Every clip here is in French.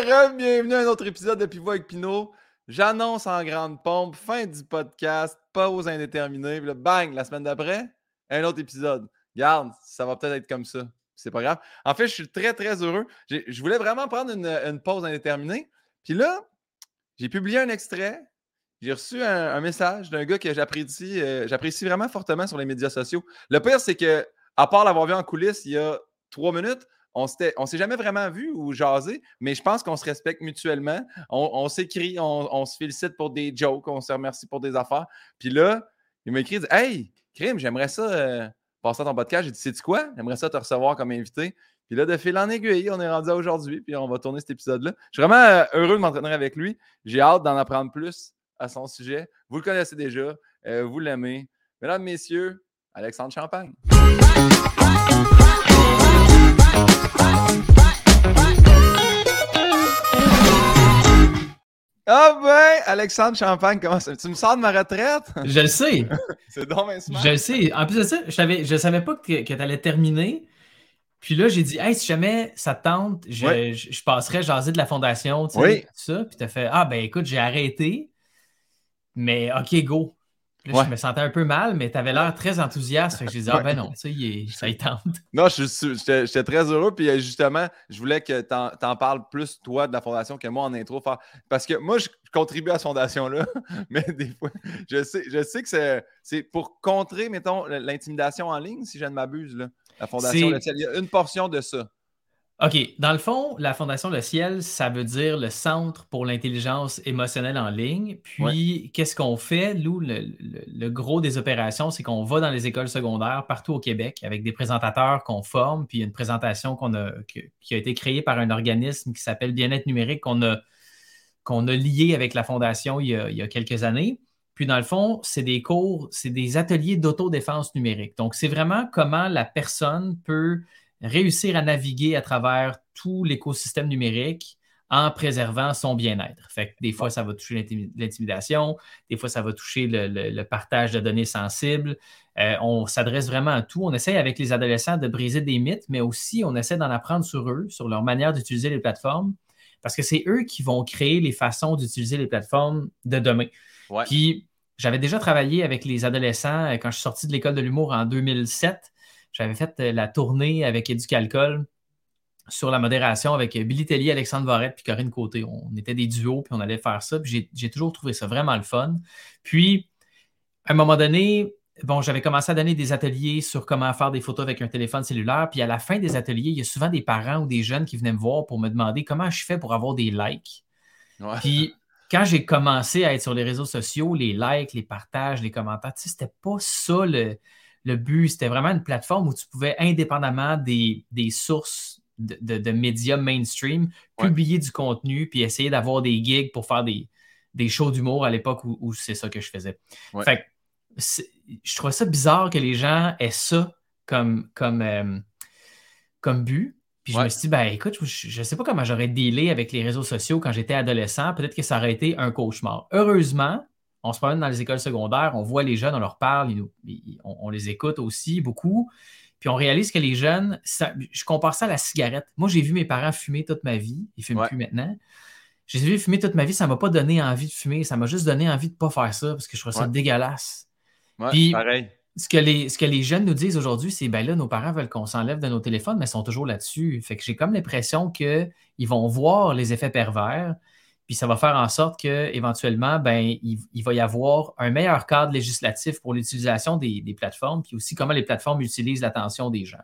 Bienvenue à un autre épisode de Pivot avec Pinot. J'annonce en grande pompe, fin du podcast, pause indéterminée. Bang, la semaine d'après, un autre épisode. Garde, ça va peut-être être comme ça. C'est pas grave. En fait, je suis très, très heureux. Je voulais vraiment prendre une, pause indéterminée. Puis là, j'ai publié un extrait. J'ai reçu un, message d'un gars que j'apprécie, euh, j'apprécie vraiment fortement sur les médias sociaux. Le pire, c'est que, à part l'avoir vu en coulisses il y a trois minutes, on ne s'est jamais vraiment vu ou jasé, mais je pense qu'on se respecte mutuellement. On, s'écrit, on, se félicite pour des jokes, on se remercie pour des affaires. Puis là, il m'a écrit Hey, Crime, j'aimerais ça euh, passer à ton podcast. J'ai dit Sais-tu quoi? J'aimerais ça te recevoir comme invité. Puis là, de fil en aiguille, on est rendu aujourd'hui, puis on va tourner cet épisode-là. Je suis vraiment euh, heureux de m'entretenir avec lui. J'ai hâte d'en apprendre plus à son sujet. Vous le connaissez déjà, euh, vous l'aimez. Mesdames, Messieurs, Alexandre Champagne. Ah ben, Alexandre Champagne, comment ça? Tu me sors de ma retraite? Je le sais. c'est donc Je le sais. En plus de ça, je ne savais pas que, tu allais terminer. Puis là, j'ai dit, hey, si jamais ça te tente, je, je, passerais jaser de la fondation, tu sais, tout ça. Puis tu as fait, ah ben écoute, j'ai arrêté. Mais OK, go. Je me sentais un peu mal, mais tu avais l'air très enthousiaste. J'ai dit, ah ben non, tu sais, ça y tente. Non, j'étais très heureux. Puis euh, justement, je voulais que tu en, parles plus, toi, de la fondation, que moi en intro. Parce que moi, je contribue à cette fondation-là, mais des fois, je sais, je sais que c'est pour contrer, mettons, l'intimidation en ligne, si je ne m'abuse, la fondation. il y a une portion de ça. OK. Dans le fond, la Fondation Le Ciel, ça veut dire le Centre pour l'intelligence émotionnelle en ligne. Puis, qu'est-ce qu'on fait? Nous, le, gros des opérations, c'est qu'on va dans les écoles secondaires partout au Québec avec des présentateurs qu'on forme, puis une présentation qu'on a, qui a été créée par un organisme qui s'appelle Bien-être numérique qu'on a, qu'on a lié avec la Fondation il y a, il y a quelques années. Puis, dans le fond, c'est des cours, c'est des ateliers d'autodéfense numérique. Donc, c'est vraiment comment la personne peut réussir à naviguer à travers tout l'écosystème numérique en préservant son bien-être. Fait que des fois, ça va toucher l'intimidation, des fois, ça va toucher le, partage de données sensibles. Euh, on s'adresse vraiment à tout. On essaie avec les adolescents de briser des mythes, mais aussi on essaie d'en apprendre sur eux, sur leur manière d'utiliser les plateformes, parce que c'est eux qui vont créer les façons d'utiliser les plateformes de demain. Puis, j'avais déjà travaillé avec les adolescents euh, quand je suis sorti de l'école de l'humour en 2007. J'avais fait euh, la tournée avec Éducalcool sur la modération avec Billy Tellier, Alexandre Varette puis Corinne Côté. On était des duos, puis on allait faire ça. Puis j'ai toujours trouvé ça vraiment le fun. Puis, à un moment donné, bon, j'avais commencé à donner des ateliers sur comment faire des photos avec un téléphone cellulaire. Puis à la fin des ateliers, il y a souvent des parents ou des jeunes qui venaient me voir pour me demander comment je fais pour avoir des likes. Puis quand j'ai commencé à être sur les réseaux sociaux, les likes, les partages, les commentaires, tu sais, c'était pas ça le le but, c'était vraiment une plateforme où tu pouvais, indépendamment des, sources de, médias mainstream, publier du contenu puis essayer d'avoir des gigs pour faire des, des shows d'humour à l'époque où, c'est ça que je faisais. Fait je trouvais ça bizarre que les gens aient ça comme, comme, euh, comme but. Puis je me suis dit, ben écoute, je ne sais pas comment j'aurais dealé avec les réseaux sociaux quand j'étais adolescent. Peut-être que ça aurait été un cauchemar. Heureusement, on se promène dans les écoles secondaires, on voit les jeunes, on leur parle, on, les écoute aussi beaucoup. Puis on réalise que les jeunes, je compare ça à la cigarette. Moi, j'ai vu mes parents fumer toute ma vie. Ils ne fument plus maintenant. J'ai vu fumer toute ma vie, ça ne m'a pas donné envie de fumer. Ça m'a juste donné envie de ne pas faire ça parce que je trouve ça dégueulasse. Puis, pareil. Ce que, les, ce que les jeunes nous disent aujourd'hui, c'est ben là, nos parents veulent qu'on s'enlève de nos téléphones, mais ils sont toujours là-dessus. Fait que j'ai comme l'impression qu'ils vont voir les effets pervers, puis ça va faire en sorte qu'éventuellement, ben, il, va y avoir un meilleur cadre législatif pour l'utilisation des, plateformes, puis aussi comment les plateformes utilisent l'attention des gens.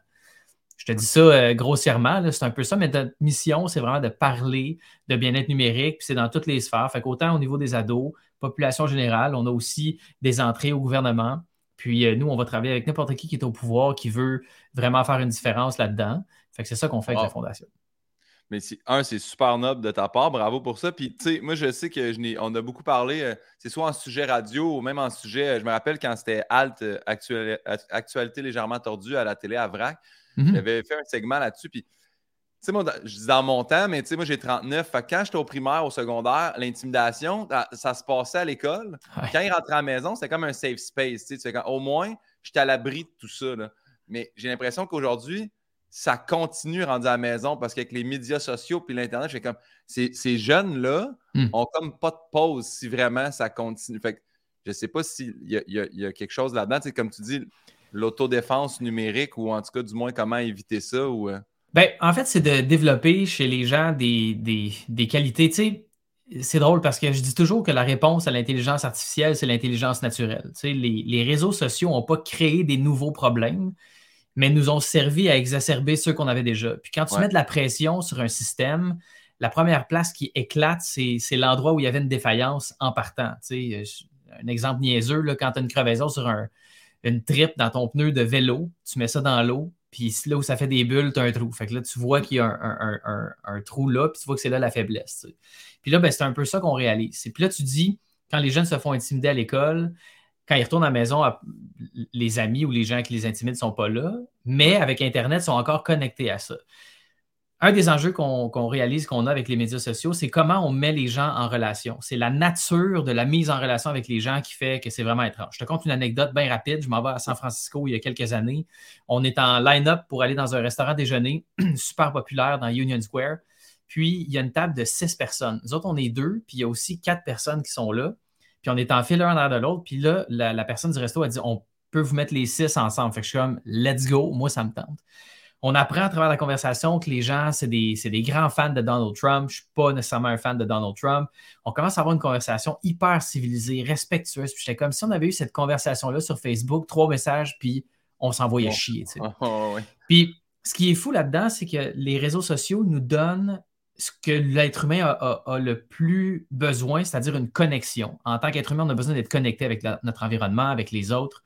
Je te dis ça euh, grossièrement, c'est un peu ça, mais notre mission, c'est vraiment de parler de bien-être numérique, puis c'est dans toutes les sphères. Fait qu'autant au niveau des ados, population générale, on a aussi des entrées au gouvernement. Puis euh, nous, on va travailler avec n'importe qui qui est au pouvoir, qui veut vraiment faire une différence là-dedans. Fait que c'est ça qu'on fait avec la Fondation. Mais un, c'est super noble de ta part. Bravo pour ça. Puis, tu sais, moi, je sais qu'on a beaucoup parlé, euh, c'est soit en sujet radio ou même en sujet. Euh, je me rappelle quand c'était Alt, euh, actualité légèrement tordue à la télé à VRAC. Mhm. J'avais fait un segment là-dessus. Puis, tu sais, moi, je dis dans mon temps, mais tu sais, moi, j'ai 39. Fait quand j'étais au primaire, au secondaire, l'intimidation, ça, se passait à l'école. Quand il rentrait à la maison, c'était comme un safe space. Tu sais, au moins, j'étais à l'abri de tout ça. Mais j'ai l'impression qu'aujourd'hui, ça continue rendu à la maison parce qu'avec les médias sociaux puis l'Internet, j'ai comme ces, ces jeunes-là Hmm. ont comme pas de pause si vraiment ça continue. Fait que je sais pas s'il y, a- il y a- il y a quelque chose là-dedans. Tu sais, comme tu dis, l'autodéfense numérique ou en tout cas, du moins, comment éviter ça ou. euh, Ben, en fait, c'est de développer chez les gens des, des- des qualités. Tu sais, c'est drôle parce que je dis toujours que la réponse à l'intelligence artificielle, c'est l'intelligence naturelle. Tu sais, les, les réseaux sociaux n'ont pas créé des nouveaux problèmes, mais nous ont servi à exacerber ceux qu'on avait déjà. Puis quand tu Ouais. mets de la pression sur un système, la première place qui éclate, c'est c'est l'endroit où il y avait une défaillance en partant. Tu sais, je- un exemple niaiseux, là, quand tu as une crevaison sur un, une tripe dans ton pneu de vélo, tu mets ça dans l'eau, puis là où ça fait des bulles, tu as un trou. Fait que là, tu vois qu'il y a un, un- un- un trou là, puis tu vois que c'est là la faiblesse. tu sais. Puis là, ben, c'est un peu ça qu'on réalise. Et puis là, tu dis, quand les jeunes se font intimider à l'école, quand ils retournent à la maison, les amis ou les gens qui les intimident ne sont pas là, mais avec Internet, ils sont encore connectés à ça. Un des enjeux qu'on réalise, qu'on a avec les médias sociaux, c'est comment on met les gens en relation. C'est la nature de la mise en relation avec les gens qui fait que c'est vraiment étrange. Je te conte une anecdote bien rapide. Je m'en vais à San Francisco il y a quelques années. On est en line-up pour aller dans un restaurant déjeuner super populaire dans Union Square. Puis, il y a une table de six personnes. Nous autres, on est deux, puis il y a aussi quatre personnes qui sont là. Puis, on est en file l'un derrière de l'autre. Puis là, la, la personne du resto a dit on peut vous mettre les six ensemble. Fait que je suis comme let's go, moi, ça me tente. On apprend à travers la conversation que les gens, c'est des, des grands fans de Donald Trump. Je ne suis pas nécessairement un fan de Donald Trump. On commence à avoir une conversation hyper civilisée, respectueuse. Puis j'étais comme si on avait eu cette conversation-là sur Facebook, trois messages, puis on s'envoyait chier. tu sais. oh, oh, ouais. Puis, ce qui est fou là-dedans, c'est que les réseaux sociaux nous donnent ce que l'être humain a, a- a le plus besoin, c'est-à-dire une connexion. En tant qu'être humain, on a besoin d'être connecté avec la- notre environnement, avec les autres.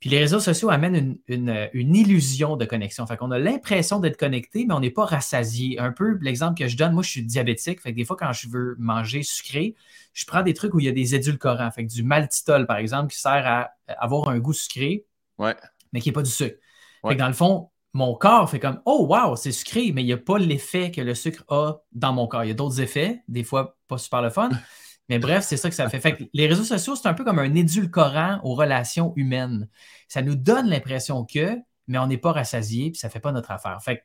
Puis les réseaux sociaux amènent une, une- une illusion de connexion. Fait qu'on a l'impression d'être connecté, mais on n'est pas rassasié. Un peu l'exemple que je donne, moi je suis diabétique. Fait que des fois, quand je veux manger sucré, je prends des trucs où il y a des édulcorants. Fait que du maltitol, par exemple, qui sert à avoir un goût sucré, Ouais. mais qui n'est pas du sucre. Fait que dans le fond, mon corps fait comme Oh wow, c'est sucré, mais il n'y a pas l'effet que le sucre a dans mon corps. Il y a d'autres effets, des fois pas super le fun. Mais bref, c'est ça que ça fait. Fait que les réseaux sociaux, c'est un peu comme un édulcorant aux relations humaines. Ça nous donne l'impression que, mais on n'est pas rassasié, puis ça ne fait pas notre affaire. Fait que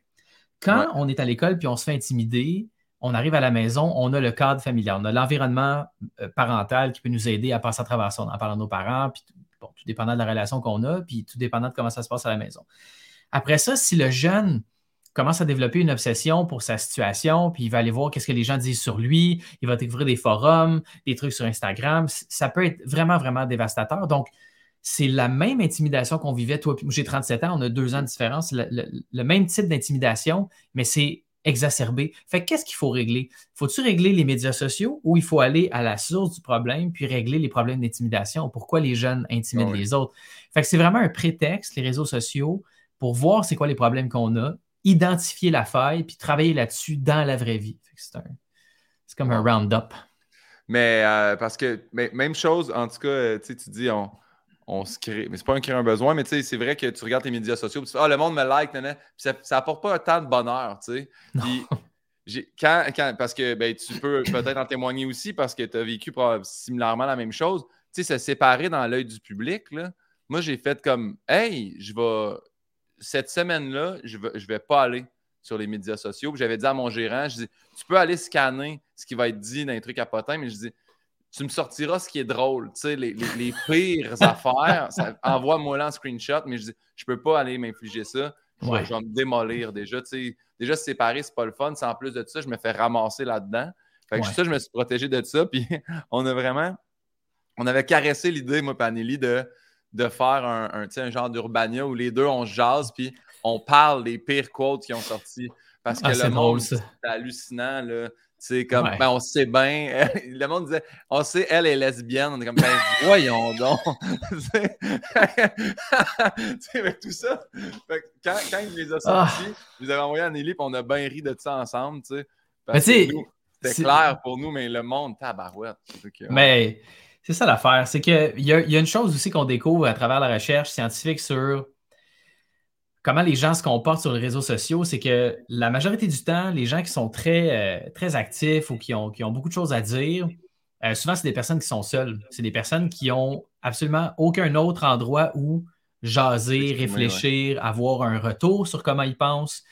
quand Ouais. on est à l'école puis on se fait intimider, on arrive à la maison, on a le cadre familial, on a l'environnement euh, parental qui peut nous aider à passer à travers ça. On en parle à nos parents, puis bon, tout dépendant de la relation qu'on a, puis tout dépendant de comment ça se passe à la maison. Après ça, si le jeune commence à développer une obsession pour sa situation, puis il va aller voir qu'est-ce que les gens disent sur lui, il va découvrir des forums, des trucs sur Instagram, ça peut être vraiment, vraiment dévastateur. Donc, c'est la même intimidation qu'on vivait, toi, j'ai 37 ans, on a deux ans de différence, le, le- le même type d'intimidation, mais c'est exacerbé. Fait que qu'est-ce qu'il faut régler? Faut-tu régler les médias sociaux ou il faut aller à la source du problème puis régler les problèmes d'intimidation? Pourquoi les jeunes intimident Ah oui. les autres? Fait que c'est vraiment un prétexte, les réseaux sociaux, pour voir c'est quoi les problèmes qu'on a, identifier la faille puis travailler là-dessus dans la vraie vie. C'est comme un round-up. Mais euh, parce que mais, même chose, en tout cas, euh, tu dis on, on se crée. Mais c'est pas un créer un besoin, mais tu sais, c'est vrai que tu regardes les médias sociaux, puis tu fais Ah, le monde me like, nan, nan. Puis ça, ça apporte pas tant de bonheur, tu sais. Quand, quand, parce que ben, tu peux peut-être en témoigner aussi parce que tu as vécu similairement la même chose. Tu sais, se séparer dans l'œil du public, là. Moi, j'ai fait comme Hey, je vais. Cette semaine-là, je vais, je vais pas aller sur les médias sociaux. J'avais dit à mon gérant, je dis, tu peux aller scanner ce qui va être dit dans les trucs à potins, mais je dis, tu me sortiras ce qui est drôle, tu sais, les, les- les pires affaires, envoie-moi là en screenshot, mais je dis, je peux pas aller m'infliger ça, je, vais- Ouais. je vais me démolir déjà, tu sais. Déjà, se séparer, c'est pas le fun, en plus de ça, je me fais ramasser là-dedans. Fait que Ouais. ça, je me suis protégé de ça, puis on a vraiment, on avait caressé l'idée, moi, Panelli, de, de faire un, un, genre d'Urbania où les deux, on se jase, puis on parle des pires quotes qui ont sorti. Parce que Ah, le monde, c'est hallucinant, là. C'est comme, Ouais. ben, on sait bien. Le monde disait, on sait, elle est lesbienne. On est comme, ben, voyons donc. Tu sais, avec tout ça. Fait quand, quand il les a Ah. sortis, je les avais envoyés à Nelly, puis on a bien ri de ça ensemble, tu sais. C'était clair pour nous, mais le monde, tabarouette. Que, ouais. Mais c'est ça l'affaire. C'est qu'il y, a- y a une chose aussi qu'on découvre à travers la recherche scientifique sur comment les gens se comportent sur les réseaux sociaux. C'est que la majorité du temps, les gens qui sont très, euh, très actifs ou qui ont, qui ont beaucoup de choses à dire, euh, souvent, c'est des personnes qui sont seules. C'est des personnes qui ont absolument aucun autre endroit où jaser, réfléchir, avoir un retour sur comment ils pensent.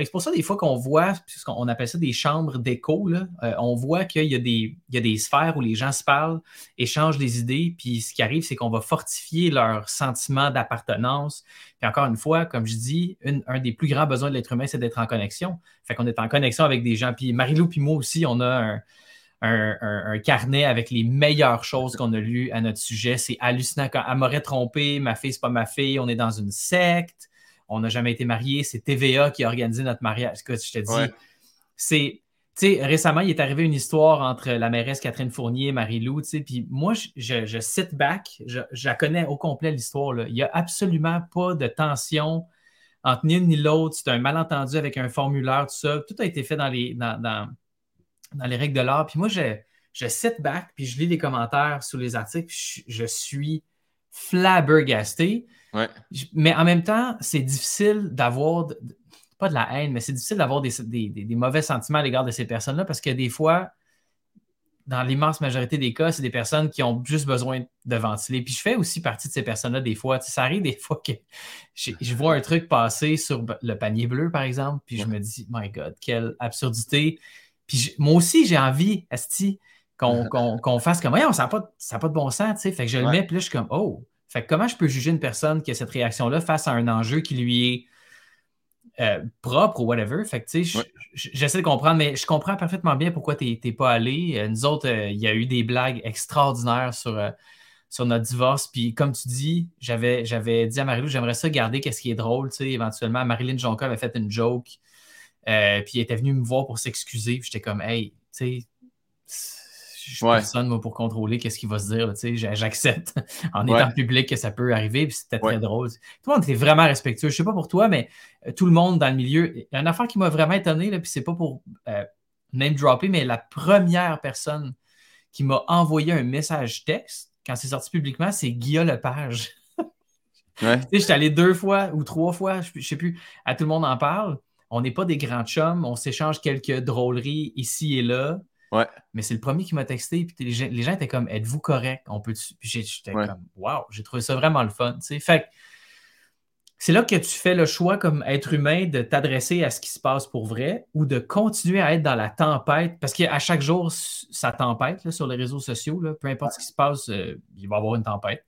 C'est pour ça, des fois, qu'on voit, puisqu'on appelle ça des chambres d'écho, euh, on voit qu'il y, a des, sphères où les gens se parlent, échangent des idées, puis ce qui arrive, c'est qu'on va fortifier leur sentiment d'appartenance. Puis encore une fois, comme je dis, un des plus grands besoins de l'être humain, c'est d'être en connexion. Fait qu'on est en connexion avec des gens. Puis Marilou puis moi aussi, on a un, carnet avec les meilleures choses qu'on a lues à notre sujet. C'est hallucinant. Quand elle m'aurait trompé, ma fille, c'est pas ma fille, on est dans une secte on n'a jamais été mariés, c'est TVA qui a organisé notre mariage. Écoute, je te dis, c'est. Tu sais, récemment, il est arrivé une histoire entre la mairesse Catherine Fournier et Marie-Lou, tu sais, puis moi, je, je, sit back, je, la connais au complet l'histoire, Il n'y a absolument pas de tension entre ni l'une ni l'autre. C'est un malentendu avec un formulaire, tout ça. Tout a été fait dans les, dans, dans, les règles de l'art. Puis moi, je, je sit back, puis je lis les commentaires sous les articles, je, je suis flabbergasté. Mais en même temps, c'est difficile d'avoir, pas de la haine, mais c'est difficile d'avoir des, mauvais sentiments à l'égard de ces personnes-là parce que des fois, dans l'immense majorité des cas, c'est des personnes qui ont juste besoin de ventiler. Puis je fais aussi partie de ces personnes-là des fois. ça arrive des fois que je, vois un truc passer sur le panier bleu, par exemple, puis je me dis, my God, quelle absurdité. Puis moi aussi, j'ai envie, Esti, qu'on fasse comme, ça n'a pas, pas de bon sens, tu sais. Fait que je le mets, puis là, je suis comme, oh, fait comment je peux juger une personne qui a cette réaction-là face à un enjeu qui lui est euh, propre ou whatever? Fait que, tu sais, j'essaie de comprendre, mais je comprends parfaitement bien pourquoi tu n'es pas allé. Euh, nous autres, euh, il y a eu des blagues extraordinaires sur, sur notre divorce. Puis, comme tu dis, j'avais, j'avais dit à Marilou, j'aimerais ça garder qu'est-ce qui est drôle, tu sais, éventuellement. Marilyn Jonca avait fait une joke. puis, elle était venue me voir pour s'excuser. J'étais comme, hey, tu sais, je suis personne moi, pour contrôler qu'est-ce qu'il va se dire. J'accepte en étant public que ça peut arriver. Puis c'était très drôle. Tout le monde était vraiment respectueux. Je ne sais pas pour toi, mais euh, tout le monde dans le milieu. Il y a une affaire qui m'a vraiment étonné, là, puis c'est pas pour euh, name dropper, mais la première personne qui m'a envoyé un message texte quand c'est sorti publiquement, c'est Guillaume Lepage. Ouais. je suis allé deux fois ou trois fois, je ne sais plus, à tout le monde en parle. On n'est pas des grands chums, on s'échange quelques drôleries ici et là. Ouais. Mais c'est le premier qui m'a texté. Puis les gens, étaient comme Êtes-vous correct? On peut j'étais comme Waouh, j'ai trouvé ça vraiment le fun. Fait c'est là que tu fais le choix comme être humain de t'adresser à ce qui se passe pour vrai ou de continuer à être dans la tempête. Parce qu'à chaque jour, ça tempête sur les réseaux sociaux. peu importe ce qui se passe, euh, il va y avoir une tempête.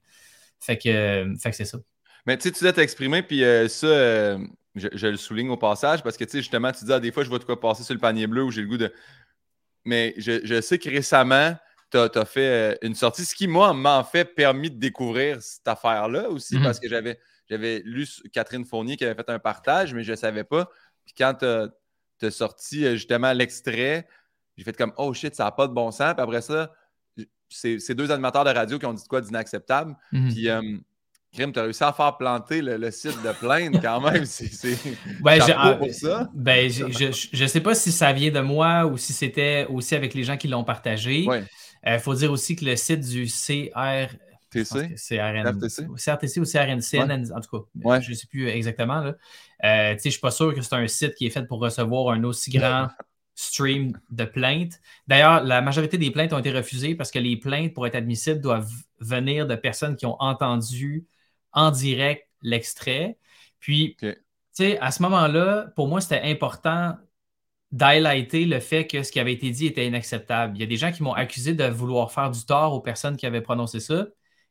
Fait que, fait que c'est ça. Mais tu sais, tu dois t'exprimer, puis euh, ça, euh, je, le souligne au passage, parce que tu sais, justement, tu dis, ah, des fois, je vois de quoi passer sur le panier bleu où j'ai le goût de mais je, sais que récemment, tu as, fait euh, une sortie, ce qui, moi, m'a en fait permis de découvrir cette affaire-là aussi, mhm. parce que j'avais, j'avais lu Catherine Fournier qui avait fait un partage, mais je ne savais pas. Puis quand tu as, sorti euh, justement l'extrait, j'ai fait comme Oh shit, ça n'a pas de bon sens. Puis après ça, c'est deux animateurs de radio qui ont dit quoi d'inacceptable. Mhm. Puis euh, Crime, tu as réussi à faire planter le, site de plainte quand même. C'est ben, ah, pour ça. Ben, je ne sais pas si ça vient de moi ou si c'était aussi avec les gens qui l'ont partagé. Il euh, faut dire aussi que le site du CR. TC? CRTC ou CRNC, en tout cas, je ne sais plus exactement. Euh, je ne suis pas sûr que c'est un site qui est fait pour recevoir un aussi grand stream de plaintes. D'ailleurs, la majorité des plaintes ont été refusées parce que les plaintes, pour être admissibles, doivent venir de personnes qui ont entendu en direct l'extrait. Puis, tu sais, à ce moment-là, pour moi, c'était important d'highlighter le fait que ce qui avait été dit était inacceptable. Il y a des gens qui m'ont accusé de vouloir faire du tort aux personnes qui avaient prononcé ça.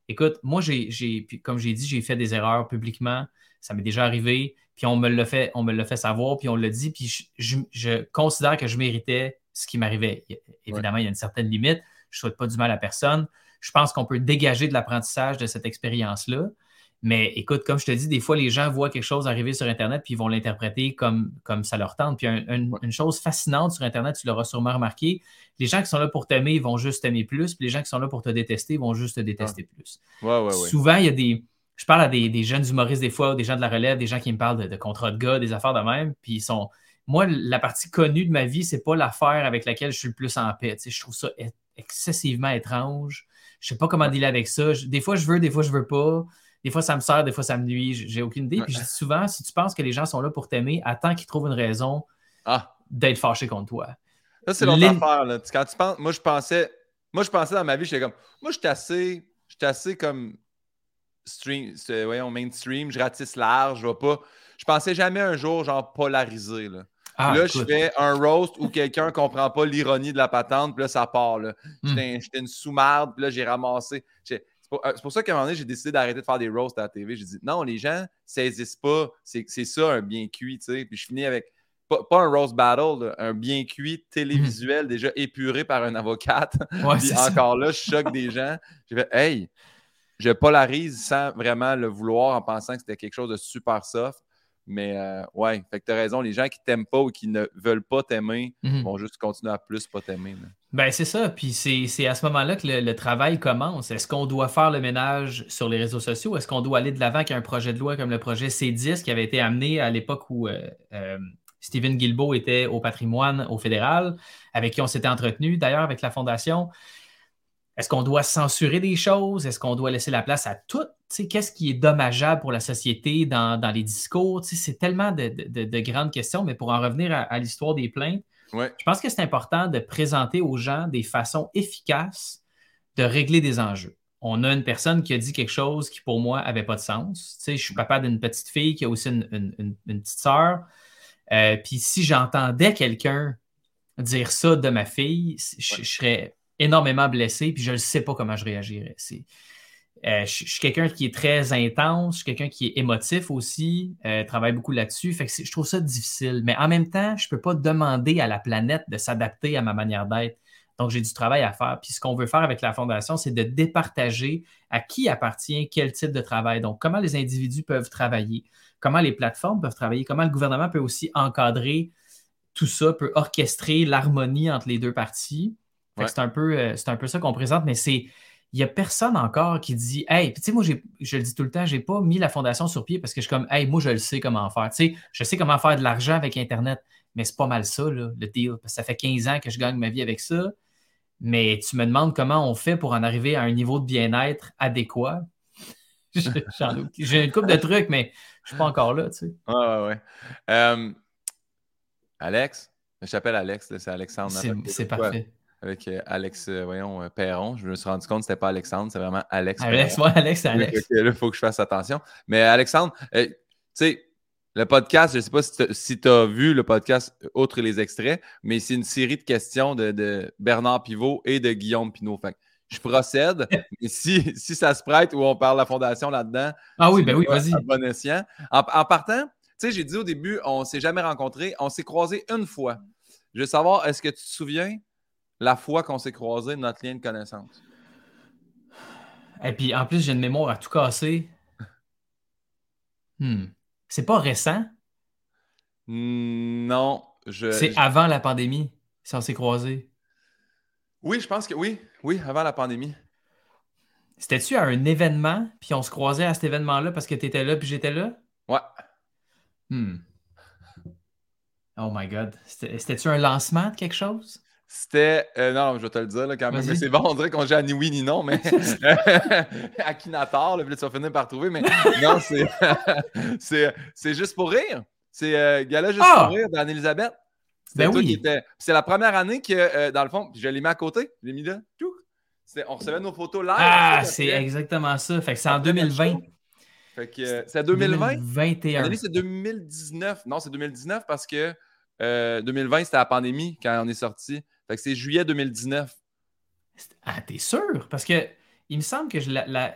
Écoute, moi, j'ai, comme j'ai dit, j'ai fait des erreurs publiquement. Ça m'est déjà arrivé. Puis on me l'a fait, on me l'a fait savoir, puis on l'a dit. Puis je, considère que je méritais ce qui m'arrivait. Évidemment, il y a une certaine limite. Je ne souhaite pas du mal à personne. Je pense qu'on peut dégager de l'apprentissage de cette expérience-là. Mais écoute, comme je te dis, des fois, les gens voient quelque chose arriver sur Internet puis ils vont l'interpréter comme, comme ça leur tente. Puis une chose fascinante sur Internet, tu l'auras sûrement remarqué, les gens qui sont là pour t'aimer, ils vont juste t'aimer plus. Puis les gens qui sont là pour te détester, vont juste te détester plus. Souvent, il y a des. Je parle à des, jeunes humoristes des fois, ou des gens de la relève, des gens qui me parlent de, de contrats de gars, des affaires de même. Puis ils sont. Moi, la partie connue de ma vie, c'est pas l'affaire avec laquelle je suis le plus en paix. je trouve ça excessivement étrange. Je sais pas comment dealer avec ça. des fois, je veux, des fois, je veux pas. Des fois, ça me sert, des fois, ça me nuit. J'ai aucune idée. Puis je dis souvent, si tu penses que les gens sont là pour t'aimer, attends qu'ils trouvent une raison ah. d'être fâché contre toi. Ça, c'est l'autre affaire. Là. Quand tu penses, moi, je pensais, moi, je pensais dans ma vie, j'étais comme, moi, j'étais assez, j'étais assez comme stream, voyons, mainstream, je ratisse large, je vais pas. Je pensais jamais un jour, genre, polariser. Là, ah, là je fais un roast où quelqu'un comprend pas l'ironie de la patente, puis là, ça part. Là. Hmm. J'étais une sous-marde, puis là, j'ai ramassé. C'est pour, ça qu'à un moment donné, j'ai décidé d'arrêter de faire des roasts à la TV. J'ai dit, non, les gens saisissent pas. C'est ça, un bien cuit, tu sais. Puis je finis avec pas, un roast battle, un bien cuit télévisuel mhm. déjà épuré par un avocate. Puis encore là, je choque des gens. J'ai fait Hey, je polarise sans vraiment le vouloir en pensant que c'était quelque chose de super soft. Mais euh, ouais, fait que t'as raison, les gens qui t'aiment pas ou qui ne veulent pas t'aimer mhm. vont juste continuer à plus pas t'aimer. Ben c'est ça, puis c'est à ce moment-là que le, travail commence. Est-ce qu'on doit faire le ménage sur les réseaux sociaux? Est-ce qu'on doit aller de l'avant avec un projet de loi comme le projet C10 qui avait été amené à l'époque où euh, euh, Stephen Guilbeault était au patrimoine au fédéral, avec qui on s'était entretenu d'ailleurs avec la Fondation? Est-ce qu'on doit censurer des choses? Est-ce qu'on doit laisser la place à tout? Qu'est-ce qui est dommageable pour la société dans, les discours? C'est tellement de, grandes questions, mais pour en revenir à, l'histoire des plaintes, je pense que c'est important de présenter aux gens des façons efficaces de régler des enjeux. On a une personne qui a dit quelque chose qui, pour moi, n'avait pas de sens. je suis papa d'une petite fille qui a aussi une petite sœur. Euh, puis si j'entendais quelqu'un dire ça de ma fille, je, serais énormément blessé, puis je ne sais pas comment je réagirais. Euh, je, suis quelqu'un qui est très intense, je suis quelqu'un qui est émotif aussi, euh, travaille beaucoup là-dessus. Fait que je trouve ça difficile. Mais en même temps, je ne peux pas demander à la planète de s'adapter à ma manière d'être. Donc, j'ai du travail à faire. Puis ce qu'on veut faire avec la Fondation, c'est de départager à qui appartient quel type de travail. Donc, comment les individus peuvent travailler comment les plateformes peuvent travailler, comment le gouvernement peut aussi encadrer tout ça, peut orchestrer l'harmonie entre les deux parties. C'est un, peu, euh, un peu ça qu'on présente, mais c'est. Il n'y a personne encore qui dit Hey, tu sais, moi, je le dis tout le temps, je n'ai pas mis la fondation sur pied parce que je suis comme Hey, moi, je le sais comment faire. Tu sais, je sais comment faire de l'argent avec Internet, mais c'est pas mal ça, le deal. ça fait 15 ans que je gagne ma vie avec ça. Mais tu me demandes comment on fait pour en arriver à un niveau de bien-être adéquat. J'ai une couple de trucs, mais je suis pas encore là, tu sais. Ouais, ouais. Euh, Alex, je t'appelle Alex, c'est Alexandre. C'est parfait. Avec euh, Alex, euh, voyons, Perron. Je me suis rendu compte que c'était pas Alexandre, c'est vraiment Alex. Alex, ouais, Alex, Alex. il faut que je fasse attention. Mais Alexandre, tu sais, le podcast, je ne sais pas si tu as vu le podcast, outre les extraits, mais c'est une série de questions de, Bernard Pivot et de Guillaume Pinot. Fait je procède. Mais si, si ça se prête ou on parle de la fondation là-dedans. Ah oui, ben oui, vas-y. Bon escient. En, partant, tu sais, j'ai dit au début, on ne s'est jamais rencontrés. On s'est croisés une fois. Je veux savoir, est-ce que tu te souviens la fois qu'on s'est croisés, notre lien de connaissance? Et puis, en plus, j'ai une mémoire à tout casser. Hmm. C'est pas récent? Non. Je... C'est avant la pandémie, si on s'est croisés. Oui, je pense que oui. Oui, avant la pandémie. C'était-tu à un événement, puis on se croisait à cet événement-là parce que tu étais là, puis j'étais là? Ouais. Hmm. Oh my God. C'était-tu un lancement de quelque chose? C'était. Euh, non, je vais te le dire là, quand même. c'est bon, on dirait qu'on joue à ni oui ni non, mais. Akinator, là, puis tu vas finir par trouver, mais non, c'est. c'est juste pour rire. C'est euh, Gala juste ah! pour rire d'Anne-Elisabeth. Ben oui. C'est la première année que, euh, dans le fond, je l'ai mis à côté. Je l'ai mis là. On recevait nos photos live. Ah, c'est exactement ça. Fait que c'est en 2020. Fait que euh, c'est 2020. 2021. C'est 2019. Non, c'est 2019 parce que 2020, euh, c'était la pandémie quand on est sorti. Fait que c'est juillet 2019. Ah, t'es sûr? Parce que il me semble que je la,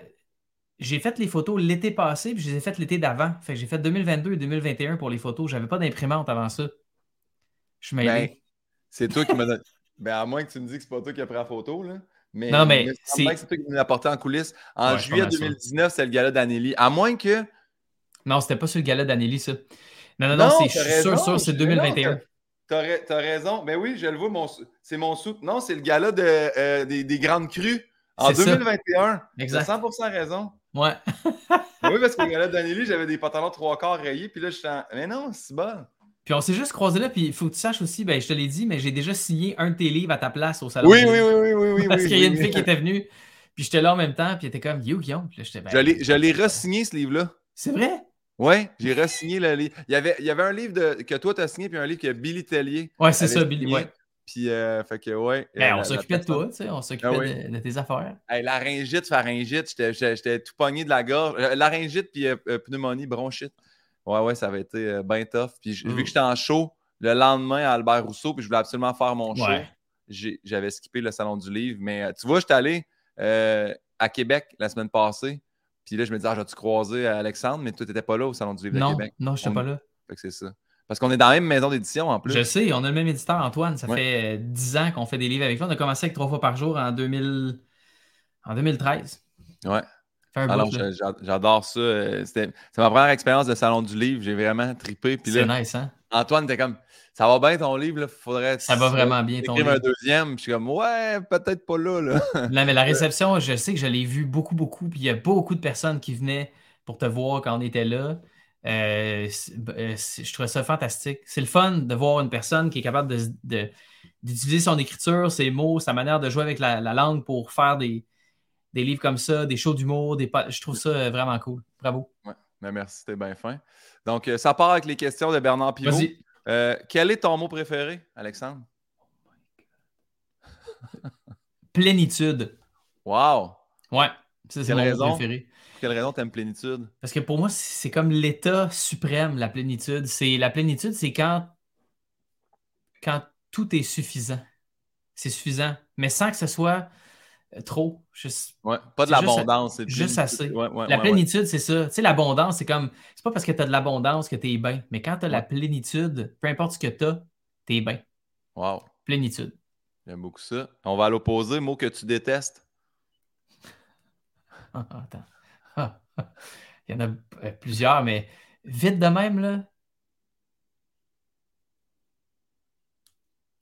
j'ai fait les photos l'été passé, puis je les ai faites l'été d'avant. Fait que j'ai fait 2022 et 2021 pour les photos. J'avais pas d'imprimante avant ça. Je suis mêlé. Ben, c'est toi qui m'as Ben, à moins que tu me dises que c'est pas toi qui as pris la photo, là. Mais, non, mais c'est toi qui m'as apporté en coulisses. En juillet 2019, c'est le gala d'Anneli. À moins que. Non, c'était pas sur le gala d'Anneli, ça. Non, non, non, c'est sûr, sûr, c'est 2021. T'as as raison. Ben oui, je le vois, mon... c'est mon sou. Non, c'est le gala de, euh, des, des, Grandes Crues en 2021. Exact. T'as 100% raison. Ouais. oui, parce que le gala d'Anneli, j'avais des pantalons trois quarts rayés, puis là, je suis en... Mais non, c'est bon. Puis on s'est juste croisé là, puis il faut que tu saches aussi, ben, je te l'ai dit, mais j'ai déjà signé un de tes livres à ta place au salon. Oui, oui, oui, oui, oui. Parce qu'il y a une fille qui était venue, puis j'étais là en même temps, puis elle était comme Yo, Guillaume. Puis là, ben, je l'ai re-signé ce livre-là. C'est vrai? Oui, j'ai re-signé le livre. Il y, avait, il y avait un livre de, que toi, tu as signé, puis un livre que Billy Tellier. Oui, c'est ça, Billy. Ouais. Puis, euh, fait que, ouais. Ben, euh, on la- s'occupait de toi, tu sais, on s'occupait Ah oui. de, de tes affaires. Hey, laryngite, pharyngite, j'étais- tout pogné de la gorge. Euh, laryngite puis euh, euh, pneumonie, bronchite. Ouais, ouais, ça avait été euh, bien tough. Puis j- Mm. vu que j'étais en show le lendemain à Albert Rousseau, puis je voulais absolument faire mon show, Ouais. j'avais skippé le salon du livre. Mais euh, tu vois, j'étais allé euh, à Québec la semaine passée. Puis là, je me disais, ah, j'ai-tu croisé Alexandre, mais toi, t'étais pas là au salon du livre de Non, Québec. non, je n'étais pas là. Fait que c'est ça. Parce qu'on est dans la même maison d'édition en plus. Je sais, on a le même éditeur, Antoine. Ça Ouais. fait euh, 10 ans qu'on fait des livres avec lui. On a commencé avec trois fois par jour en, 2000... en 2013. Ouais. Alors, j'a- j'adore ça. Euh, C'était c'est ma première expérience de salon du livre. J'ai vraiment trippé. Puis C'est là, nice, hein? Antoine était comme Ça va bien ton livre, là, faudrait. Ça va vraiment bien, ton écrire un livre. deuxième. Je suis comme Ouais, peut-être pas là. là. Non, mais la réception, je sais que je l'ai vu beaucoup, beaucoup. Puis il y a beaucoup de personnes qui venaient pour te voir quand on était là. Euh, euh, je trouvais ça fantastique. C'est le fun de voir une personne qui est capable de- d'utiliser son écriture, ses mots, sa manière de jouer avec la, la langue pour faire des, des livres comme ça, des shows d'humour. Des Je trouve ça euh, vraiment cool. Bravo. Mais merci, c'était bien fin. Donc, euh, ça part avec les questions de Bernard Pivot. Euh, quel est ton mot préféré, Alexandre? Plénitude. Wow Ouais, ça, c'est mon mot raison? préféré. Pour quelle raison t'aimes plénitude? Parce que pour moi, c'est comme l'état suprême, la plénitude. C'est la plénitude, c'est quand quand tout est suffisant. C'est suffisant, mais sans que ce soit trop. Juste- Ouais, pas de juste- l'abondance. juste plénitude. assez. Ouais, ouais, la plénitude, c'est ça. Tu sais, l'abondance, c'est comme c'est pas parce que tu as de l'abondance que tu es bien, mais quand tu as la plénitude, peu importe ce que tu as, tu es bien. Wow, Plénitude. j'aime beaucoup ça. On va à l'opposé, mot que tu détestes. Ah, ah, attends. Ah, ah. Il y en a euh, plusieurs, mais vite de même, là.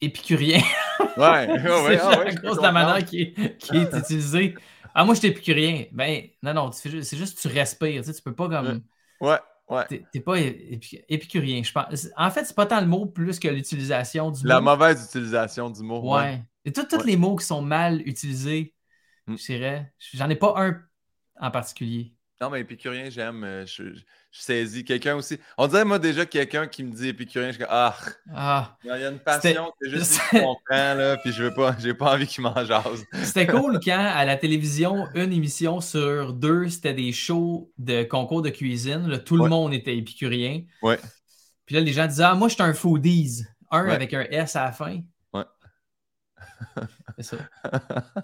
Épicurien. Ouais, ouais, c'est ouais, à ouais, cause de la manière qui est, qui est utilisée. Ah, moi, je suis épicurien. Ben, non, non, c'est juste que tu respires. Tu, sais, tu peux pas comme. Ouais, ouais. T'es pas épi- épicurien, je pense. En fait, c'est pas tant le mot plus que l'utilisation du La mot. mauvaise utilisation du mot. Ouais. Et tous tous Ouais. les mots qui sont mal utilisés, Mm. je dirais. J'en ai pas un en particulier. Non, mais épicurien, j'aime. euh, Je, je, je saisis. Quelqu'un aussi. On dirait, moi, déjà, quelqu'un qui me dit épicurien, je suis comme, ah, Ah. il y a une passion, c'est juste que je comprends, là, puis je veux pas, j'ai pas envie qu'il m'en jase. C'était cool quand, à la télévision, une émission sur deux, c'était des shows de concours de cuisine. Là, tout le monde était épicurien. Ouais. Puis là, les gens disaient Ah, moi, je suis un foodies. Un Ouais. avec un S à la fin. Ouais. C'est ça.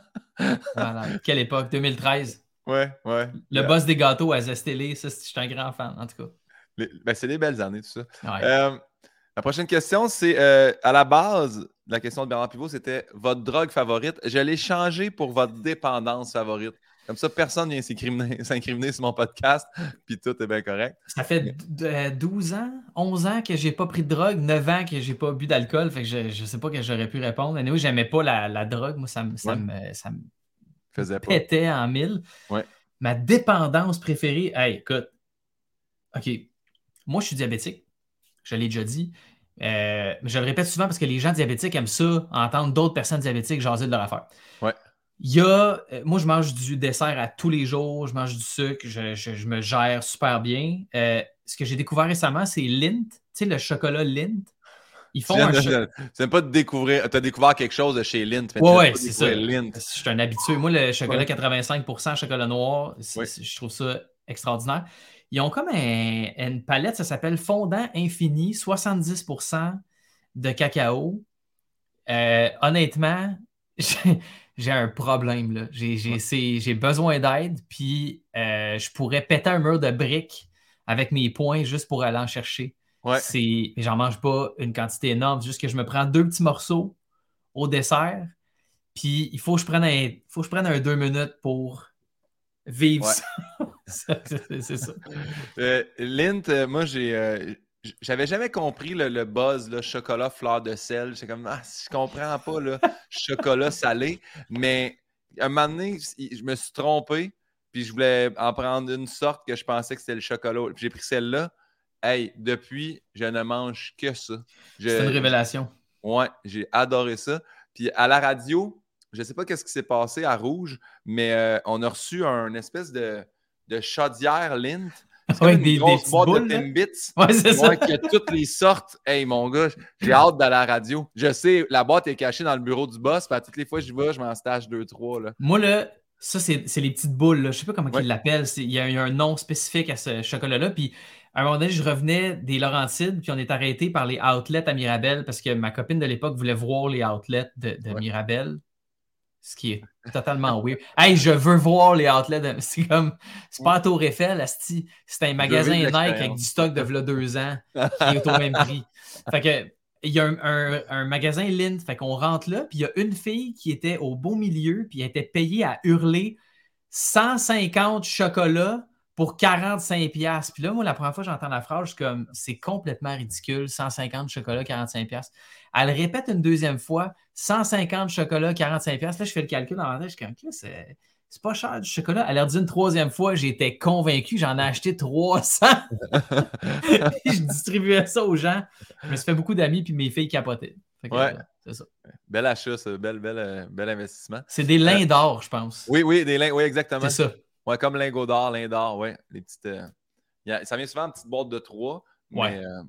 Voilà. Quelle époque 2013. Ouais, ouais. Le boss des gâteaux à Zestelé, ça, je suis un grand fan, en tout Les- ben, c'est des belles années, tout ça. cas. Ouais. Euh, la prochaine question, c'est euh, à la base, la question de Bernard Pivot, c'était votre drogue favorite. Je l'ai changé pour votre dépendance favorite. Comme ça, personne ne vient s'incriminer sur mon podcast, puis tout est bien correct. Ça fait d- euh, 12 ans, 11 ans que j'ai pas pris de drogue, 9 ans que j'ai pas bu d'alcool. Fait que je, je sais pas que j'aurais pu répondre. Anyway, j'aimais pas la, la drogue. Moi, ça, me- ça, Ouais. me, ça me Faisais pas. pétait en mille. Ouais. Ma dépendance préférée, hey, écoute, OK, moi, je suis diabétique. Je l'ai déjà dit. Euh, mais je le répète souvent parce que les gens diabétiques aiment ça, entendre d'autres personnes diabétiques jaser de leur affaire. Ouais. Il y a, euh, moi, je mange du dessert à tous les jours, je mange du sucre, je, je- je me gère super bien. Euh, ce que j'ai découvert récemment, c'est Lint, tu sais, le chocolat Lint. Ils font un viens pas de découvrir, tu as découvert quelque chose de chez Lint. mais Ouais, c'est ça. Lint. Je suis un habitué. Moi, le chocolat Ouais. 85% chocolat noir, c'est- Ouais. c'est- je trouve ça extraordinaire. Ils ont comme un- une palette, ça s'appelle Fondant Infini, 70% de cacao. Euh, honnêtement, j'ai un problème. c'est- j'ai besoin d'aide, puis euh, je pourrais péter un mur de briques avec mes poings juste pour aller en chercher. Ouais. C'est- J'en mange pas une quantité énorme, juste que je me prends deux petits morceaux au dessert, puis il faut que je prenne un, faut que je prenne un deux minutes pour vivre Ouais. ça. c'est ça. Euh, Lint, euh, moi, j'ai. euh, j'avais jamais compris le, le buzz, là, chocolat fleur de sel. J'étais comme, ah, je comprends pas, là, chocolat salé. Mais à un moment donné, je me suis trompé, puis je voulais en prendre une sorte que je pensais que c'était le chocolat. Puis J'ai pris celle-là. Hey, depuis, je ne mange que ça. Je- C'est une révélation. Ouais, j'ai adoré ça. Puis à la radio, je ne sais pas qu'est-ce qui s'est passé à Rouge, mais euh, on a reçu un espèce de, de chaudière Lint. C'est Ouais, des- des grosse petites boîte boules, de. Timbits. Ouais, c'est ça. A toutes les sortes. Hey, mon gars, j'ai hâte d'aller à la radio. Je sais, la boîte est cachée dans le bureau du boss. Puis toutes les fois que j'y vais, je m'en stage deux, trois. Là. Moi, là, ça, c'est les petites boules. Là. Je sais pas comment Ouais. ils l'appellent. C'est- Il y, a il y a un nom spécifique à ce chocolat-là. Puis, à un moment donné, je revenais des Laurentides, puis on est arrêté par les outlets à Mirabel parce que ma copine de l'époque voulait voir les outlets de, de Ouais. Mirabel. Ce qui est totalement weird. Hey, je veux voir les outlets. de- C'est comme. C'est pas à Tour Eiffel, asti. C'est un magasin Nike avec du stock de v'là deux ans qui est au même prix. Fait que il y a un, un- un magasin Lind, fait qu'on rentre là, puis il y a une fille qui était au beau milieu, puis elle était payée à hurler 150 chocolats pour 45 pièces. Puis là, moi, la première fois que j'entends la phrase, je suis comme, c'est complètement ridicule, 150 chocolats, 45 pièces. Elle répète une deuxième fois, 150 chocolats, 45 pièces. Là, je fais le calcul dans la tête, je suis comme, c'est c'est pas cher du chocolat. Elle leur dit une troisième fois, j'étais convaincu, j'en ai acheté 300. Puis je distribuais ça aux gens. Je me suis fait beaucoup d'amis, puis mes filles capotaient. Que, Ouais. euh, c'est ça. Bel achat, ça. Bel, bel, euh, bel investissement. C'est des lins d'or, je pense. Oui, oui, des lin- oui, exactement. C'est ça. Ouais, comme lingot d'or, lin d'or, ouais. Les petites. euh, a- ça vient souvent en petite boîte de 3. Ouais. Mais, euh,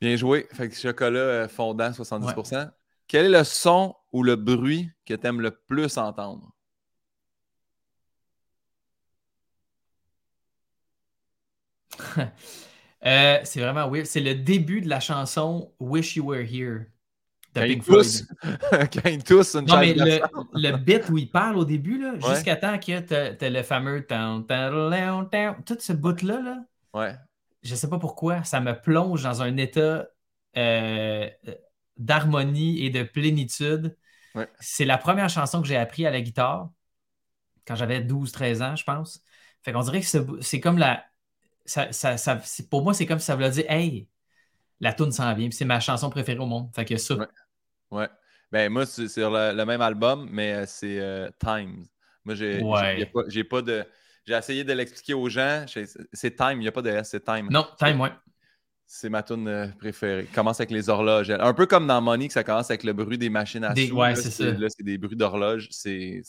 bien joué. Fait que chocolat euh, fondant, 70% Quel est le son ou le bruit que tu aimes le plus entendre? Euh, c'est vraiment weird. C'est le début de la chanson Wish You Were Here Quand tousse. Quand une Non, mais le, le bit où il parle au début, là, Ouais. jusqu'à temps que tu as, le fameux. Tout ce bout-là, là, Ouais. je sais pas pourquoi, ça me plonge dans un état euh, d'harmonie et de plénitude. Ouais. C'est la première chanson que j'ai appris à la guitare quand j'avais 12-13 ans, je pense. Fait qu'on dirait que ce- c'est comme la. Ça, ça- pour moi, c'est comme si ça voulait dire Hey, la tune s'en vient. C'est ma chanson préférée au monde. Fait que ça. Ouais. Ouais. Ben, moi, c'est sur le, le même album, mais euh, c'est euh, Times. Moi, j'ai Ouais. pas, j'ai pas de. J'ai essayé de l'expliquer aux gens. C'est Time, il n'y a pas de S, c'est Time. Non, time, ouais. C'est ma tune euh, préférée. Commence avec les horloges. Un peu comme dans Money, que ça commence avec le bruit des machines à Des- sous. ouais, c'est ça. Là, c'est des bruits d'horloge. C'est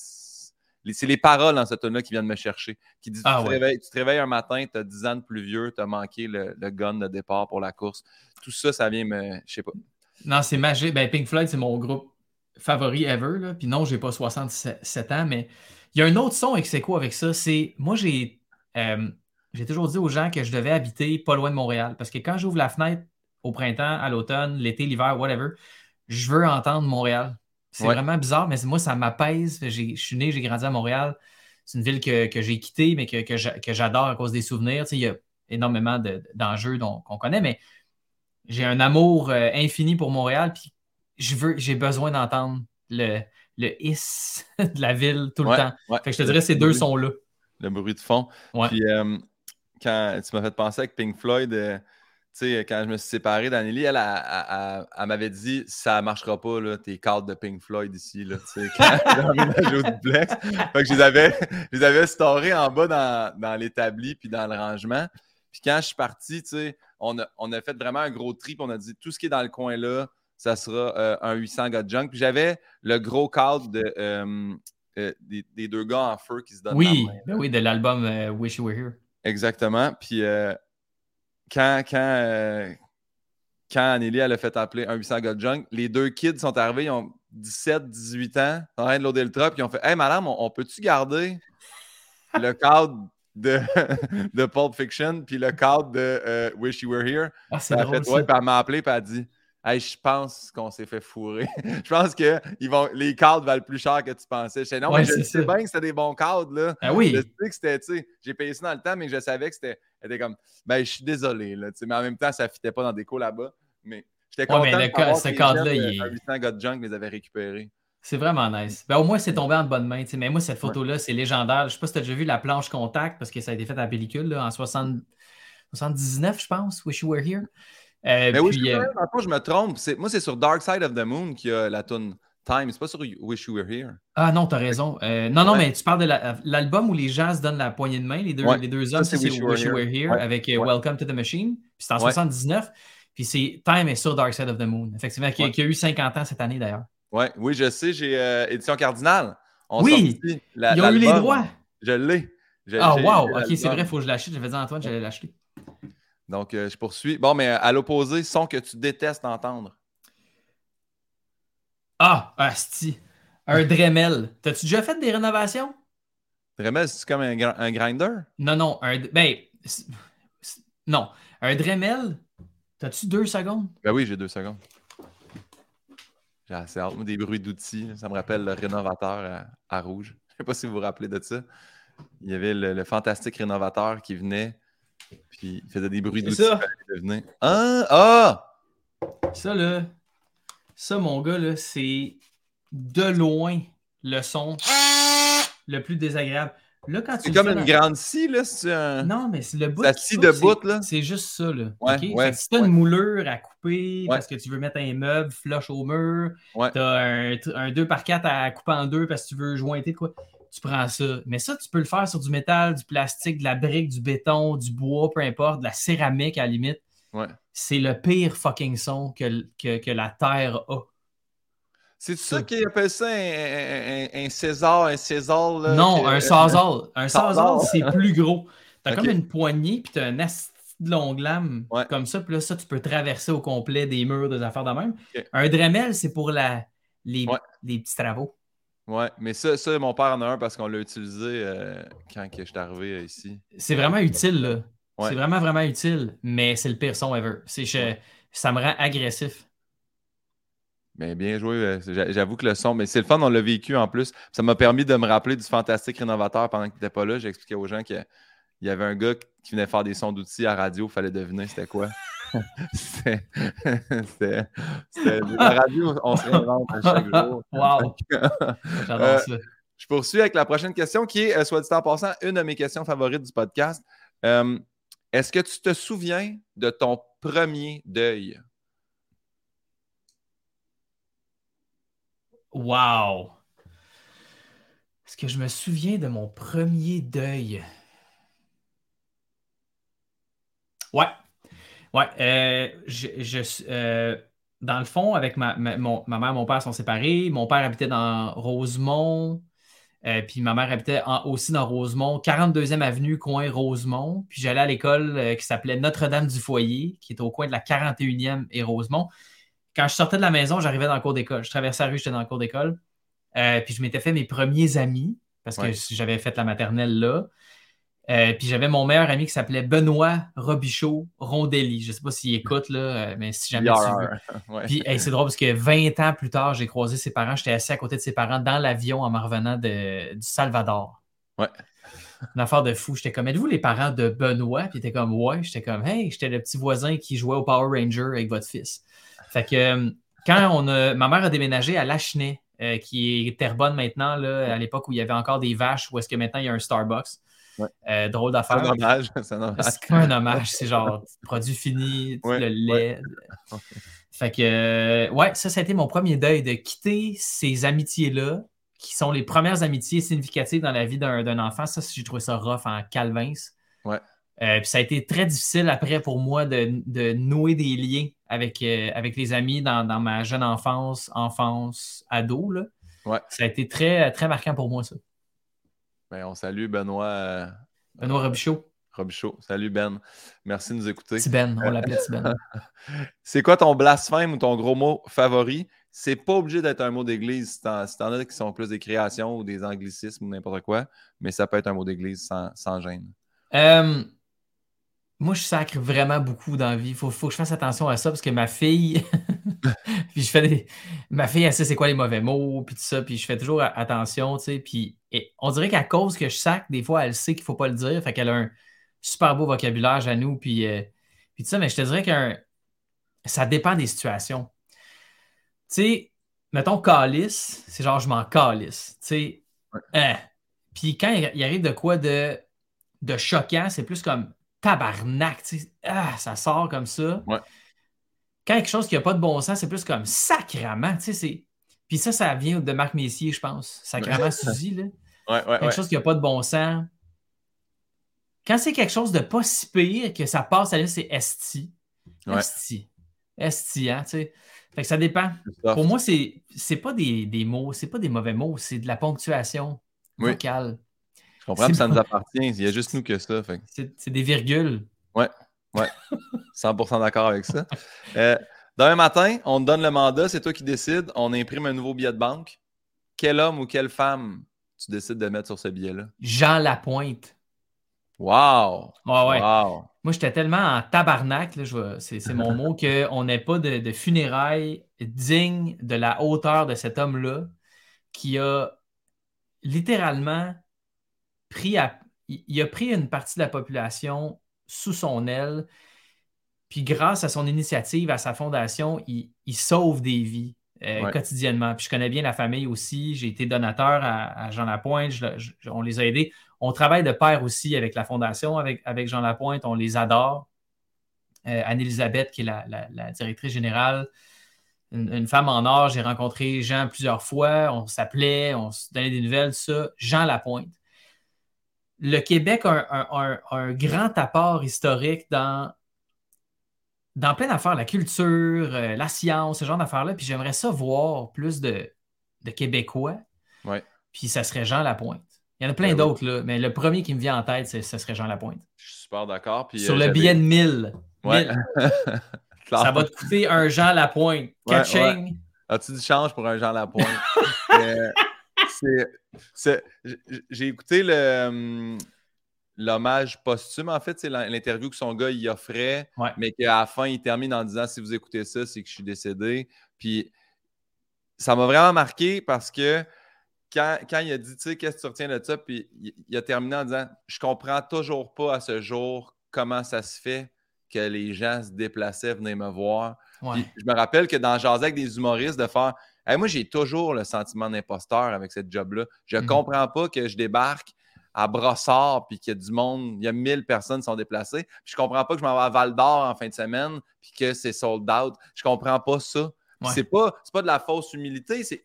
les paroles dans cette tune-là qui viennent me chercher. Qui dit, Ah tu, te ouais. réveilles, tu te réveilles un matin, tu as 10 ans de plus vieux, tu as manqué le, le gun de départ pour la course. Tout ça, ça vient me. Je sais pas. Non, c'est magique. Ben, Pink Floyd, c'est mon groupe favori ever. Là. Puis non, j'ai pas 67 ans, mais il y a un autre son ex aequo avec ça. C'est moi, j'ai euh, j'ai toujours dit aux gens que je devais habiter pas loin de Montréal. Parce que quand j'ouvre la fenêtre au printemps, à l'automne, l'été, l'hiver, whatever, je veux entendre Montréal. C'est Ouais. vraiment bizarre, mais c'est- moi, ça m'apaise. Je suis né, j'ai grandi à Montréal. C'est une ville que, que j'ai quittée, mais que, que j'a- que j'adore à cause des souvenirs. Tu sais, il y a énormément de- d'enjeux qu'on connaît, mais j'ai un amour euh, infini pour Montréal, puis je veux, j'ai besoin d'entendre le, le hiss de la ville tout le Ouais, temps. ouais. Fait que je te dirais ces deux bruit- sons-là. Le bruit de fond. Ouais. Puis euh, quand tu m'as fait penser avec Pink Floyd, euh, tu sais, quand je me suis séparé d'Anneli, elle, elle, elle- m'avait dit ça marchera pas, là, tes cadres de Pink Floyd ici, là, tu sais, quand j'ai emménagé au duplex. Fait que je les avais, je les avais storés en bas dans, dans l'établi puis dans le rangement. Puis quand je suis parti, tu sais, on a, on a fait vraiment un gros tri, puis on a dit tout ce qui est dans le coin là, ça sera euh, un 800 gars de junk. Puis j'avais le gros cadre de, euh, euh, des, des deux gars en feu qui se donnent Oui, la main. ben oui, de l'album Wish You Were Here. Exactement. Puis quand, quand, quand Anneli elle a fait appeler un 800 gars de junk, les deux kids sont arrivés, ils ont 17, 18 ans, en train de loader le truck, puis ils ont fait Hey madame, on, on peut-tu garder le cadre de, de Pulp Fiction puis le cadre de euh, Wish You Were Here? Ah, c'est drôle fait, ça. ouais, puis elle m'a appelé puis elle a dit Hey, je pense qu'on s'est fait fourrer. je pense que ils vont, les cadres valent plus cher que tu pensais. Je sais, non, Ouais, mais je sais bien que c'était des bons cadres, là. Ah oui, Je sais que c'était, tu sais, j'ai payé ça dans le temps, mais je savais que c'était, elle était comme, ben, je suis désolé, là, tu sais, mais en même temps, ça ne fitait pas dans des cours là-bas. Mais j'étais Ouais, content mais le ce cadre-là, il euh, est- un 800 gars de junk les avaient récupérés. C'est vraiment nice. Ben, au moins, c'est tombé en bonne main. Mais moi, cette photo-là, c'est légendaire. Je sais pas si tu as déjà vu la planche contact parce que ça a été fait à la pellicule là, en 60 79, je pense, Wish You Were Here. Euh, Mais oui, je, euh, je me trompe. C'est- moi, c'est sur Dark Side of the Moon qu'il y a la tune Time. C'est pas sur Wish You Were Here. Ah non, t'as raison. Euh, non, non, Ouais. mais tu parles de la- l'album où les gens se donnent la poignée de main, les deux, Ouais. les deux hommes, c'est ça, c'est Wish You Were Here, Ouais. avec Ouais. Welcome to the Machine. Puis c'est en Ouais. 79. Puis c'est Time est sur Dark Side of the Moon. Effectivement, qui, Ouais. qui a eu 50 ans cette année d'ailleurs. Ouais, oui, je sais, j'ai euh, Édition Cardinal. On Oui, la- Ils ont eu les droits. Je l'ai. Ah, wow! Ok, c'est vrai, il faut que je l'achète. J'avais dit à Antoine que j'allais l'acheter. Donc, euh, je poursuis. Bon, mais à l'opposé, son que tu détestes entendre. Ah, asti. Un Dremel. T'as-tu déjà fait des rénovations? Dremel, c'est comme un, grinder? Non, non. Un, ben, non. Un Dremel, t'as-tu deux secondes? Ben oui, j'ai deux secondes. Assez hâte. Des bruits d'outils, ça me rappelle le rénovateur à, à Rouge. Je sais pas si vous vous rappelez de ça. Il y avait le, le fantastique rénovateur qui venait, puis il faisait des bruits d'outils. ça. Ah! Ah! Ça, là, ça, mon gars, là, c'est de loin le son le plus désagréable. Tu C'est comme une grande scie, là. Un... Non, mais c'est le bout. Qui scie debout, c'est- là. C'est juste ça, là. Ouais, ouais, si t'as ouais. une moulure à couper parce que tu veux mettre un meuble flush au mur, Ouais. t'as un, un 2x4 à couper en deux parce que tu veux jointer de quoi, tu prends ça. Mais ça, tu peux le faire sur du métal, du plastique, de la brique, du béton, du bois, peu importe, de la céramique à la limite. Ouais. C'est le pire fucking son que, que, que la Terre a. C'est Ça. qu'ils appellent ça un, un- un- un César, un César, là? non, que- un sawzall. Un sawzall, c'est plus gros. T'as Ok. comme une poignée, puis t'as un asti de longue lame Ouais. comme ça, puis là, ça, tu peux traverser au complet des murs, des affaires de même. Un Dremel, c'est pour la, les, Ouais. les petits travaux. Ouais, mais ça, ça, mon père en a un parce qu'on l'a utilisé euh, quand je suis arrivé euh, ici. C'est vraiment utile, là. Ouais. C'est vraiment, vraiment utile, mais c'est le pire son ever. Je- Ça me rend agressif. Mais bien joué, euh, j'a- j'avoue que le son, mais c'est le fun, on l'a vécu en plus. Ça m'a permis de me rappeler du fantastique rénovateur pendant qu'il n'était pas là. J'expliquais aux gens qu'il y avait un gars qui venait faire des sons d'outils à radio, il fallait deviner c'était quoi. c'était. La radio, on se réinvente à chaque jour. Wow! J'adore Euh, ça. Je poursuis avec la prochaine question qui est, euh, soit dit en passant, une de mes questions favorites du podcast. Euh, Est-ce que tu te souviens de ton premier deuil? Wow! Est-ce que je me souviens de mon premier deuil? Ouais. Ouais. euh, euh, dans le fond, avec ma, mère et mon père sont séparés. Mon père habitait dans Rosemont. euh, puis ma mère habitait aussi dans Rosemont, 42e avenue, coin Rosemont. Puis j'allais à l'école qui s'appelait Notre-Dame du Foyer, qui est au coin de la 41e et Rosemont. Quand je sortais de la maison, j'arrivais dans le cours d'école. Je traversais la rue, j'étais dans le cours d'école. Euh, puis je m'étais fait mes premiers amis parce que Ouais. j'avais fait la maternelle là. Euh, puis j'avais mon meilleur ami qui s'appelait Benoît Robichaud Rondelli. Je sais pas s'il écoute, là, euh, mais si jamais tu. Ouais. Puis hey, c'est drôle parce que 20 ans plus tard, j'ai croisé ses parents. J'étais assis à côté de ses parents dans l'avion en m'en revenant de, du Salvador. Ouais. Une affaire de fou. J'étais comme, êtes-vous les parents de Benoît? Puis il était comme, ouais. J'étais comme, hey, j'étais le petit voisin qui jouait au Power Ranger avec votre fils. Fait que euh, quand on a, ma mère a déménagé à Lachenay, euh, qui est Terrebonne maintenant, là, à l'époque où il y avait encore des vaches, où est-ce que maintenant il y a un Starbucks. Ouais. Euh, drôle C'est d'affaire. un hommage. C'est un hommage. C'est un hommage, c'est genre produit fini, Ouais, le lait. Fait que, ouais, ça, ça a été mon premier deuil de quitter ces amitiés-là, qui sont les premières amitiés significatives dans la vie d'un d'un enfant. Ça, j'ai trouvé ça rough en calvins. Ouais. Euh, puis ça a été très difficile après pour moi de, de nouer des liens avec, euh, avec les amis dans, dans ma jeune enfance, enfance, ado. Là. Ouais. Ça a été très, très marquant pour moi, ça. Ben, on salue Benoît euh, Benoît Robichaud, Robichaud. Salut Ben. Merci de nous écouter. Ben, on l'appelait Ben. C'est quoi ton blasphème ou ton gros mot favori? C'est pas obligé d'être un mot d'église. Si t'en si as qui sont plus des créations ou des anglicismes ou n'importe quoi, mais ça peut être un mot d'église sans, sans gêne. Euh, moi, je sacre vraiment beaucoup dans la vie. Il faut, faut que je fasse attention à ça parce que ma fille, puis je fais des... ma fille, elle sait c'est quoi les mauvais mots, puis tout ça, puis je fais toujours attention, tu sais. Puis et on dirait qu'à cause que je sacre, des fois, elle sait qu'il faut pas le dire, fait qu'elle a un super beau vocabulaire à nous, puis, euh, puis tout ça, mais je te dirais que ça dépend des situations. Tu sais, mettons calice, c'est genre je m'en calisse, tu sais. Hein. Puis quand il il arrive de quoi de de choquant, c'est plus comme tabarnak, tu sais. Ah, ça sort comme ça. Ouais. Quand quelque chose qui n'a pas de bon sens, c'est plus comme sacrament, tu sais. c'est- Puis ça, ça vient de Marc Messier, je pense. Sacrament Suzy, là. Ouais, ouais, Quelque chose qui n'a pas de bon sens. Quand c'est quelque chose de pas si pire que ça passe à limite, c'est esti. Esti. Esti, hein, tu sais. Fait que ça dépend. Pour moi, c'est c'est pas des, des mots, c'est pas des mauvais mots, c'est de la ponctuation Oui. Je comprends que ça nous appartient. Il y a juste nous que ça. C'est des virgules. Ouais, ouais. 100% d'accord avec ça. Euh, demain matin, on te donne le mandat, c'est toi qui décides. On imprime un nouveau billet de banque. Quel homme ou quelle femme tu décides de mettre sur ce billet-là? Jean Lapointe. Wow! ouais. Moi, j'étais tellement en tabarnak, c'est mon mot, qu'on n'ait pas de, funérailles dignes de la hauteur de cet homme-là qui a littéralement pris il a pris une partie de la population sous son aile, puis grâce à son initiative, à sa fondation, il, sauve des vies. Euh, quotidiennement. Puis je connais bien la famille aussi. J'ai été donateur à, Jean Lapointe. on les a aidés. On travaille de pair aussi avec la Fondation, avec, avec Jean Lapointe. On les adore. Euh, Anne-Elisabeth, qui est la, directrice générale, une, femme en or. J'ai rencontré Jean plusieurs fois. On s'appelait, on se donnait des nouvelles, ça. Jean Lapointe. Le Québec a un, grand apport historique dans, dans plein d'affaires, la culture, euh, la science, ce genre d'affaires-là. Puis j'aimerais ça voir plus de, Québécois. Ouais. Puis ça serait Jean Lapointe. Il y en a plein ben d'autres, là, mais le premier qui me vient en tête, ce serait Jean Lapointe. Je suis super d'accord. Sur euh, le billet de 1000. ça va te coûter un Jean Lapointe. Catching. As-tu du change pour un Jean Lapointe? J'ai écouté le l'hommage posthume, en fait, c'est l'interview que son gars il offrait, mais qu'à la fin, il termine en disant si vous écoutez ça, c'est que je suis décédé. Puis ça m'a vraiment marqué parce que quand, il a dit, tu sais, qu'est-ce que tu retiens de ça, puis il, a terminé en disant, je comprends toujours pas à ce jour comment ça se fait que les gens se déplaçaient, venaient me voir. je me rappelle que dans Jazac, avec des humoristes, de faire, moi, j'ai toujours le sentiment d'imposteur avec cette job-là. Je ne mhm. comprends pas que je débarque à Brossard puis qu'il y a du monde, il y a 1000 personnes qui sont déplacées. Puis je comprends pas que je m'en vais à Val d'Or en fin de semaine puis que c'est sold out. Je comprends pas ça. C'est pas, pas de la fausse humilité, c'est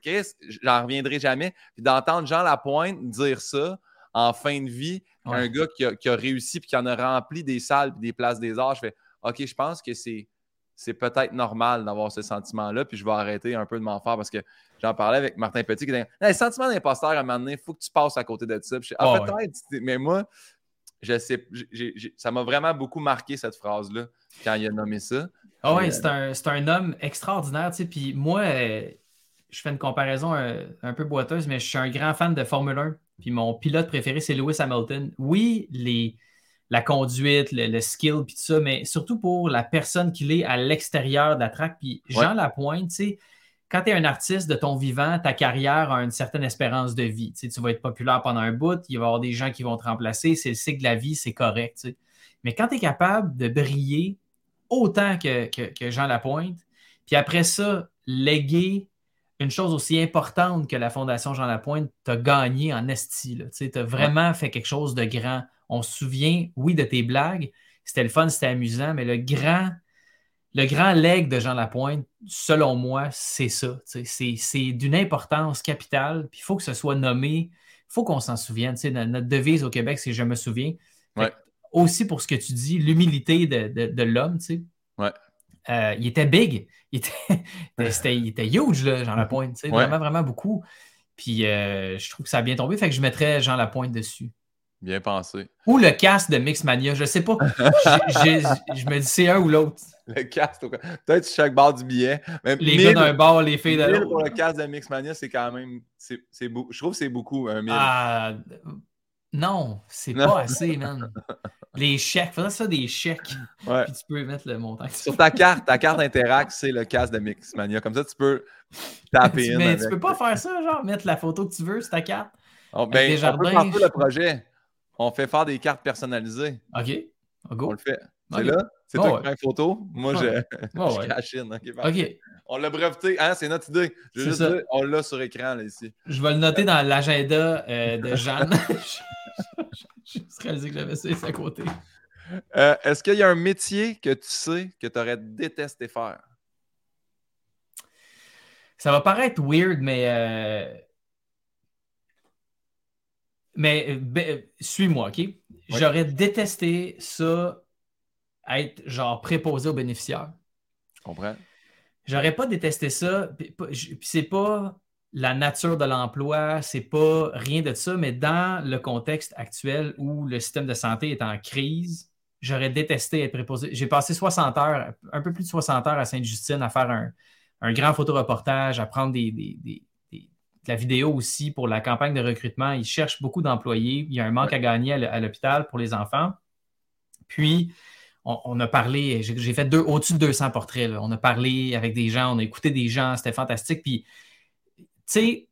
j'en reviendrai jamais. Puis d'entendre Jean Lapointe dire ça en fin de vie, un gars qui a, réussi puis qui en a rempli des salles et des places des arts, je fais OK, je pense que c'est c'est peut-être normal d'avoir ce sentiment-là, puis je vais arrêter un peu de m'en faire parce que j'en parlais avec Martin Petit qui disait Le sentiment d'imposteur, à un moment donné, il faut que tu passes à côté de ça. ah, peut-être, mais moi, je sais, ça m'a vraiment beaucoup marqué cette phrase-là quand il a nommé ça. Ah oui, euh, c'est un, homme extraordinaire, tu sais. Puis moi, euh, je fais une comparaison un, un, peu boiteuse, mais je suis un grand fan de Formule 1. Puis mon pilote préféré, c'est Lewis Hamilton. Oui, les, la conduite, le, skill, puis tout ça, mais surtout pour la personne qu'il est à l'extérieur de la track. Puis Jean Lapointe, tu sais, quand tu es un artiste de ton vivant, ta carrière a une certaine espérance de vie. Tu, sais, tu vas être populaire pendant un bout, il va y avoir des gens qui vont te remplacer, c'est le cycle de la vie, c'est correct. Tu sais. Mais quand tu es capable de briller autant que, que, Jean Lapointe, puis après ça, léguer une chose aussi importante que la Fondation Jean Lapointe, tu as gagné en esti. Tu as vraiment fait quelque chose de grand on se souvient, oui, de tes blagues. C'était le fun, c'était amusant, mais le grand, le grand leg de Jean Lapointe, selon moi, c'est ça. C'est d'une importance capitale. Puis il faut que ce soit nommé. Il faut qu'on s'en souvienne. Notre devise au Québec, c'est Je me souviens. Aussi pour ce que tu dis, l'humilité de, l'homme. Euh, il était big. Il était, il était huge, Jean Lapointe. Vraiment, vraiment beaucoup. Puis euh, je trouve que ça a bien tombé. Fait que je mettrais Jean Lapointe dessus. Bien pensé. Ou le cast de Mixmania, je sais pas. je me dis c'est un ou l'autre. Le cast, peut-être chaque barre du billet. les gars d'un bar, les filles de l'autre. Pour le cast de Mixmania, c'est quand même. C'est, je trouve que c'est beaucoup, un mille. Ah, non, c'est pas assez, man. Les chèques, faudrait ça des chèques. Ouais. Puis tu peux mettre le montant. Sur ta carte, ta carte Interact, c'est le cast de Mixmania. Comme ça, tu peux taper Mais tu peux pas faire ça, genre, mettre la photo que tu veux sur ta carte. Oh, ben, on peut prendre le projet. On fait faire des cartes personnalisées. OK. Go. On le fait. C'est là? C'est toi qui prends une photo? Moi, je, je OK. On l'a breveté. Hein, c'est notre idée. Je on l'a sur écran là, ici. Je vais le noter dans l'agenda euh, de Jeanne. je me suis réalisé que j'avais ça à côté. Euh, est-ce qu'il y a un métier que tu sais que tu aurais détesté faire? Ça va paraître weird, mais euh, mais euh, ben, euh, suis-moi, OK? J'aurais détesté ça être genre préposé aux bénéficiaires. Je comprends. J'aurais pas détesté ça. Puis c'est pas. la nature de l'emploi, c'est pas rien de ça, mais dans le contexte actuel où le système de santé est en crise, j'aurais détesté être préposé. J'ai passé 60 heures, un peu plus de 60 heures à Sainte-Justine à faire un, un grand photoreportage, à prendre des, de la vidéo aussi pour la campagne de recrutement. Ils cherchent beaucoup d'employés. Il y a un manque à gagner à l'hôpital pour les enfants. Puis, on, a parlé, j'ai fait au-dessus de 200 portraits. On a parlé avec des gens, on a écouté des gens, c'était fantastique. Puis, tu sais,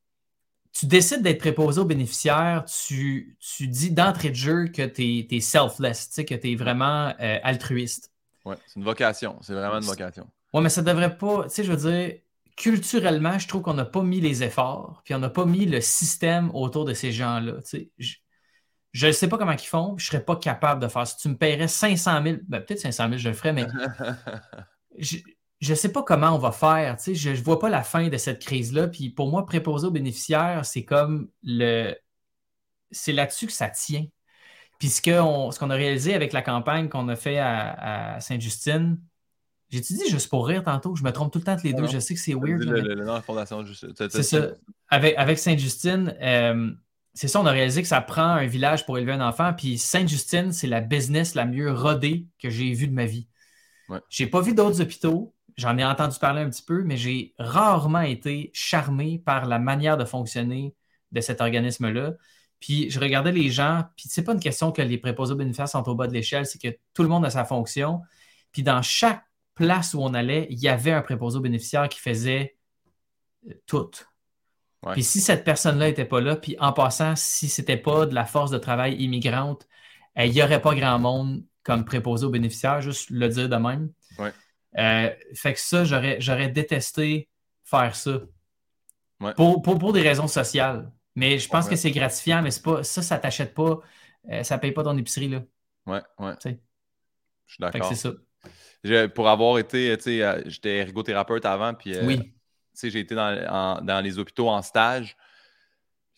tu décides d'être préposé aux bénéficiaires, tu, dis d'entrée de jeu que tu es, selfless, que tu es vraiment euh, altruiste. Oui, c'est une vocation. C'est vraiment une vocation. Oui, mais ça devrait pas. Tu sais, je veux dire, culturellement, je trouve qu'on n'a pas mis les efforts, puis on n'a pas mis le système autour de ces gens-là. Je ne sais pas comment ils font, je ne serais pas capable de faire. Si tu me paierais 500 000, ben, peut-être 500 000, je le ferais, mais je ne sais pas comment on va faire. Je ne vois pas la fin de cette crise-là. Puis pour moi, préposer aux bénéficiaires, c'est comme le. C'est là-dessus que ça tient. Puis ce qu'on a réalisé avec la campagne qu'on a fait à, Sainte-Justine, j'ai-tu dit juste pour rire tantôt? Je me trompe tout le temps entre les deux? Je sais que c'est weird. Le, le, nom de la fondation, C'est ça. Avec, avec Sainte-Justine, euh, c'est ça, on a réalisé que ça prend un village pour élever un enfant. Puis Sainte-Justine, c'est la business la mieux rodée que j'ai vue de ma vie. Ouais. J'ai pas vu d'autres hôpitaux. J'en ai entendu parler un petit peu, mais j'ai rarement été charmé par la manière de fonctionner de cet organisme-là. Puis je regardais les gens, puis c'est pas une question que les préposés bénéficiaires sont au bas de l'échelle, c'est que tout le monde a sa fonction. Puis dans chaque place où on allait, il y avait un préposé bénéficiaire qui faisait euh, tout. Puis si cette personne-là n'était pas là, puis en passant, si ce n'était pas de la force de travail immigrante, il n'y aurait pas grand monde comme préposé aux bénéficiaires, juste le dire de même. Euh, fait que ça, j'aurais détesté faire ça. Pour, des raisons sociales. Mais je pense que c'est gratifiant, mais c'est pas ça, ça t'achète pas, euh, ça paye pas ton épicerie. Là. Ouais, ouais. Je suis d'accord. C'est ça. Pour avoir été, tu sais, euh, j'étais ergothérapeute avant, puis oui j'ai été dans, les hôpitaux en stage.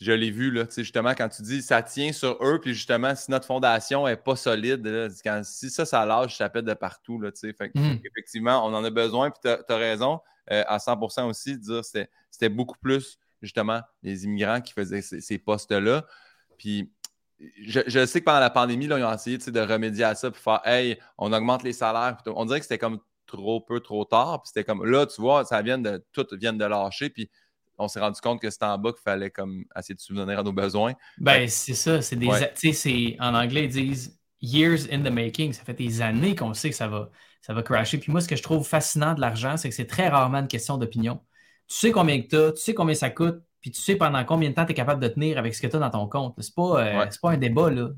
Je l'ai vu, là, justement, quand tu dis ça tient sur eux, puis justement, si notre fondation n'est pas solide, si ça, ça lâche, ça pète de partout. Là, fait, mmh. Effectivement, on en a besoin, puis tu as, raison euh, à 100% aussi de dire que c'était beaucoup plus, justement, les immigrants qui faisaient ces, postes-là. Puis je, sais que pendant la pandémie, là, ils ont essayé de remédier à ça, puis faire Hey, on augmente les salaires. On dirait que c'était comme trop peu, trop tard. Puis c'était comme là, tu vois, ça vient de tout vient de lâcher. Puis on s'est rendu compte que c'était en bas qu'il fallait comme essayer de subvenir à nos besoins. Ben, c'est ça. C'est des. Tu sais, en anglais, ils disent years in the making. Ça fait des années qu'on sait que ça va, ça va crasher. Puis moi, ce que je trouve fascinant de l'argent, c'est que c'est très rarement une question d'opinion. Tu sais combien que tu as, tu sais combien ça coûte, puis tu sais pendant combien de temps tu es capable de tenir avec ce que tu as dans ton compte. C'est pas, euh, pas un débat, là.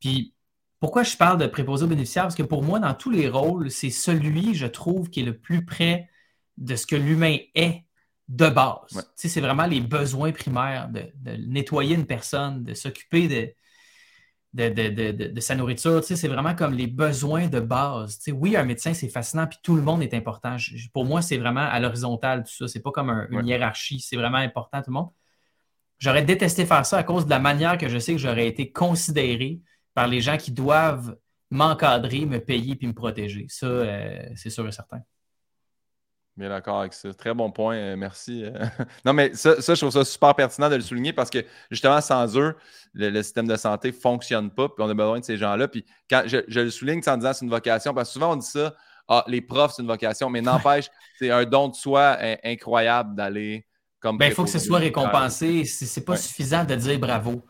Puis pourquoi je parle de préposé aux bénéficiaires? Parce que pour moi, dans tous les rôles, c'est celui, je trouve, qui est le plus près de ce que l'humain est de base. C'est vraiment les besoins primaires de, nettoyer une personne, de s'occuper de, de, sa nourriture. C'est vraiment comme les besoins de base. oui, un médecin, c'est fascinant, puis tout le monde est important. pour moi, c'est vraiment à l'horizontale, tout ça. C'est pas comme une hiérarchie, c'est vraiment important, tout le monde. J'aurais détesté faire ça à cause de la manière que je sais que j'aurais été considéré par les gens qui doivent m'encadrer, me payer puis me protéger. Ça, euh, c'est sûr et certain. Bien d'accord avec ça. Très bon point. Euh, merci. Euh. non, mais ça, je trouve ça super pertinent de le souligner parce que justement, sans eux, le, système de santé ne fonctionne pas. Puis on a besoin de ces gens-là. Puis quand je, le souligne en disant c'est une vocation, parce que souvent on dit ça, ah, les profs, c'est une vocation, mais n'empêche, c'est un don de soi incroyable d'aller comme. Ben, il faut que ce soit récompensé. C'est pas suffisant de dire bravo.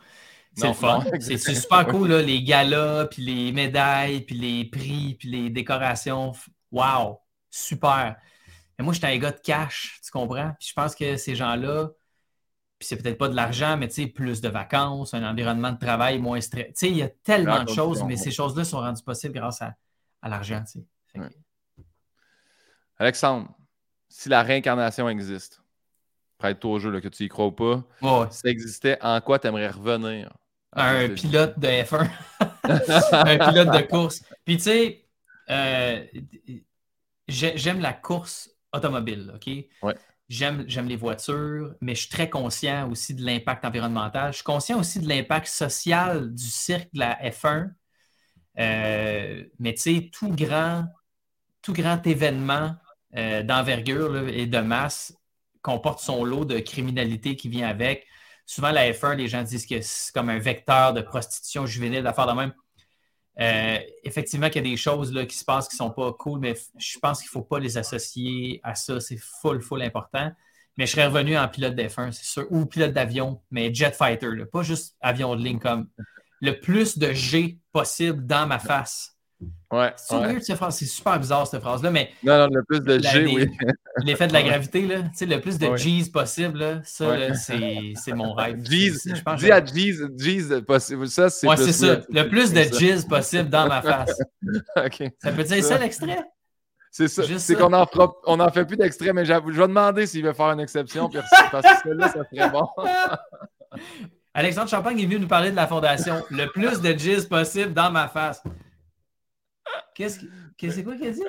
C'est le fun. C'est super cool, là, les galas, puis les médailles, puis les prix, puis les décorations. Wow! Super! Mais moi, j'étais un gars de cash, tu comprends? Puis je pense que ces gens-là, puis c'est peut-être pas de l'argent, mais tu sais, plus de vacances, un environnement de travail moins stressé. Tu sais, il y a tellement de choses, mais ces choses-là sont rendues possibles grâce à, l'argent, tu sais. Alexandre, si la réincarnation existe, prête-toi au jeu, là, que tu y crois ou pas, si ça existait, en quoi tu aimerais revenir? un pilote de F1, un pilote de course. Puis tu sais, euh, j'aime la course automobile, OK? Ouais. J'aime, j'aime les voitures, mais je suis très conscient aussi de l'impact environnemental. Je suis conscient aussi de l'impact social du cirque de la F1. Euh, mais tu sais, tout grand, tout grand événement euh, d'envergure et de masse comporte son lot de criminalité qui vient avec. Souvent, la F1, les gens disent que c'est comme un vecteur de prostitution juvénile, d'affaires de même. Euh, effectivement, qu'il y a des choses qui se passent qui ne sont pas cool, mais je pense qu'il ne faut pas les associer à ça. C'est full, full important. Mais je serais revenu en pilote d'F1, c'est sûr, ou pilote d'avion, mais jet fighter, pas juste avion de ligne, comme le plus de G possible dans ma face. Ouais. C'est super bizarre cette phrase-là, mais. Non, non, le plus de G, oui. L'effet de la gravité, là, le plus de G's possible, là, ça, c'est mon rêve. G's, dis à G's, G's possible. Ça, c'est. Ouais, c'est ça. Le plus de G's possible dans ma face. OK. Ça peut dire ça, l'extrait? C'est ça. C'est qu'on n'en on en fait plus d'extrait, mais je vais demander s'il veut faire une exception parce que là, ça serait bon. Alexandre Champagne est venu nous parler de la fondation. Le plus de G's possible dans ma face. Qu'est-ce que c'est quoi qu'il a dit?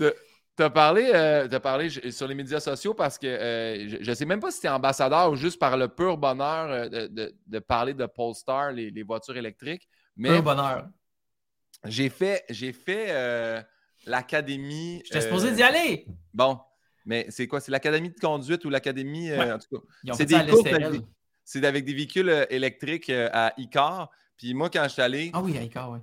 Euh, tu as parlé, euh, parlé sur les médias sociaux parce que euh, je ne sais même pas si tu es ambassadeur ou juste par le pur bonheur de, parler de Polestar, les, les voitures électriques. Mais pur bonheur. J'ai fait, j'ai fait l'académie. Je t'ai supposé d'y aller. Bon, mais c'est quoi? C'est l'académie de conduite ou l'académie. en tout cas, c'est des cours avec, c'est avec des véhicules électriques à Icar. Puis moi, quand je suis allé. Ah oui, à Icar, oui.